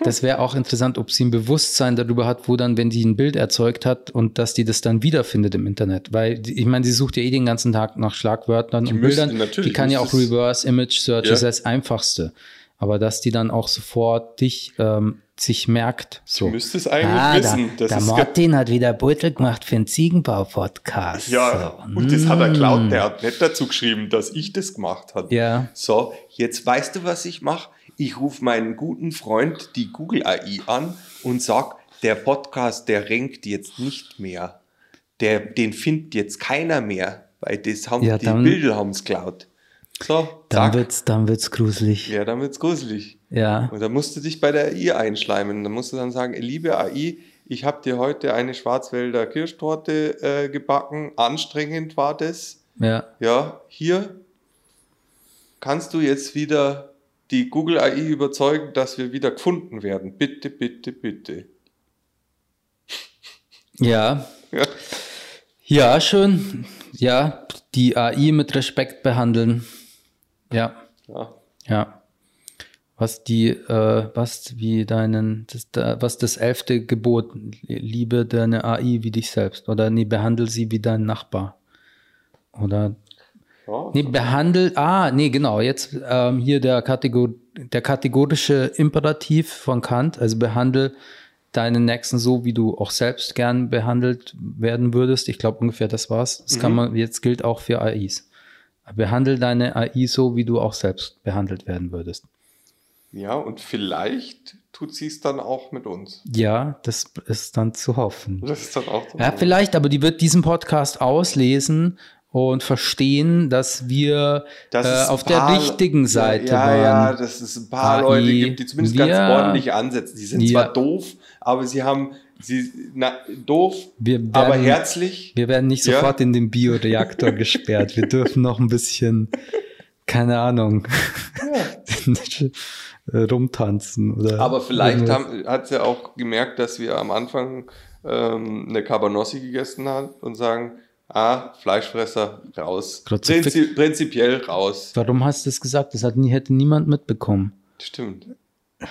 Das wäre auch interessant, ob sie ein Bewusstsein darüber hat, wo dann, wenn die ein Bild erzeugt hat und dass die das dann wiederfindet im Internet. Weil, die, ich meine, sie sucht ja eh den ganzen Tag nach Schlagwörtern und müsste- Bildern. natürlich Die kann ja auch Reverse Image Search, Ja. das ist das Einfachste. Aber dass die dann auch sofort dich ähm, sich merkt. So. Du müsstest eigentlich Ah, wissen. der, Das der Martin hat wieder Beutel gemacht für einen Ziegenbau-Podcast. Ja, So. und das hat er klaut. Der hat nicht dazu geschrieben, dass ich das gemacht habe. Ja. So, jetzt weißt du, was ich mache? Ich rufe meinen guten Freund, die Google AI, an und sag, der Podcast, der rankt jetzt nicht mehr. Der, den findet jetzt keiner mehr, weil das haben, Ja, die dann- Bilder haben es geklaut. So, Dann zack. wird's, dann wird's gruselig. Ja, dann wird's gruselig. Ja. Und dann musst du dich bei der AI einschleimen. Dann musst du dann sagen, liebe AI, ich habe dir heute eine Schwarzwälder Kirschtorte äh, gebacken. Anstrengend war das. Ja. Ja, hier kannst du jetzt wieder die Google AI überzeugen, dass wir wieder gefunden werden. Bitte, bitte, bitte. [LAUGHS] Ja. Ja, Ja, schön. Ja, die AI mit Respekt behandeln. Ja, ja. ja. Was die, äh, was wie deinen, das, da, was das elfte Gebot, liebe deine AI wie dich selbst. Oder nee, behandle sie wie dein Nachbar. Oder ja. Nee, behandelt, ah, nee, genau, jetzt ähm, hier der, Kategor der kategorische Imperativ von Kant, also behandle deinen Nächsten so, wie du auch selbst gern behandelt werden würdest. Ich glaube ungefähr das war's. Das kann man, jetzt gilt auch für AIs. Behandle deine AI so, wie du auch selbst behandelt werden würdest. ja, und vielleicht tut sie es dann auch mit uns. Ja, das ist dann zu hoffen. Das ist dann auch so. Ja, vielleicht, aber die wird diesen Podcast auslesen und verstehen, dass wir Dass äh, auf paar- der richtigen Seite ja, waren. Ja, ja, dass es ein paar AI. Leute gibt, die zumindest ganz Ja. ordentlich ansetzen. Die sind Ja. zwar doof, aber sie haben, sie, na, doof, Wir werden, aber herzlich. Wir werden nicht Ja. sofort in den Bioreaktor [LAUGHS] gesperrt. Wir dürfen noch ein bisschen, keine Ahnung, [LAUGHS] rumtanzen. Oder Aber vielleicht irgendwas. haben, hat sie auch gemerkt, dass wir am Anfang ähm, eine Cabanossi gegessen haben und sagen, ah, Fleischfresser, raus. Kruzifix. Prinzi prinzipiell raus. Warum hast du das gesagt? Das hat nie, hätte niemand mitbekommen. Stimmt. [LAUGHS]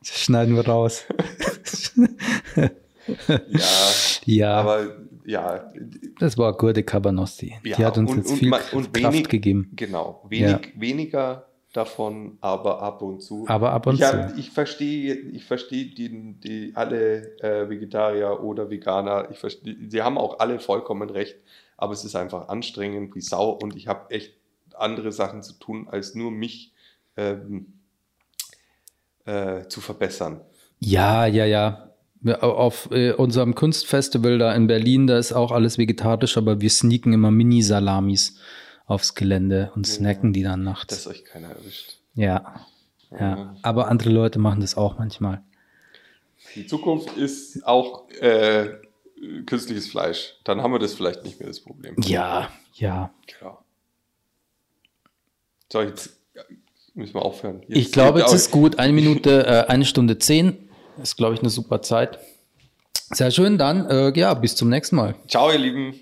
Das schneiden wir raus. [LAUGHS] Ja, Ja, aber ja, das war gute Cabanossi. ja Die hat uns und, jetzt und, viel und Kraft wenig, gegeben. Genau, wenig, weniger davon, aber ab und zu. Aber ab und ich, zu. hab- ich verstehe, ich verstehe die, die alle äh, Vegetarier oder Veganer. Ich verstehe, sie haben auch alle vollkommen recht, aber es ist einfach anstrengend wie Sau und ich habe echt andere Sachen zu tun, als nur mich ähm, äh, zu verbessern. Ja, ja, ja. Auf äh, unserem Kunstfestival da in Berlin, da ist auch alles vegetarisch, aber wir sneaken immer Mini-Salamis aufs Gelände und snacken die dann nachts. Dass euch keiner erwischt. Ja. Ja. Aber andere Leute machen das auch manchmal. Die Zukunft ist auch äh, künstliches Fleisch. Dann haben wir das vielleicht nicht mehr das Problem. Ja, ja. Genau. So, jetzt müssen wir aufhören. Jetzt Ich glaube, jetzt ist gut. Eine Minute, äh, eine Stunde zehn. Ist, glaube ich, eine super Zeit. Sehr schön, dann, äh, ja, bis zum nächsten Mal. Ciao, ihr Lieben.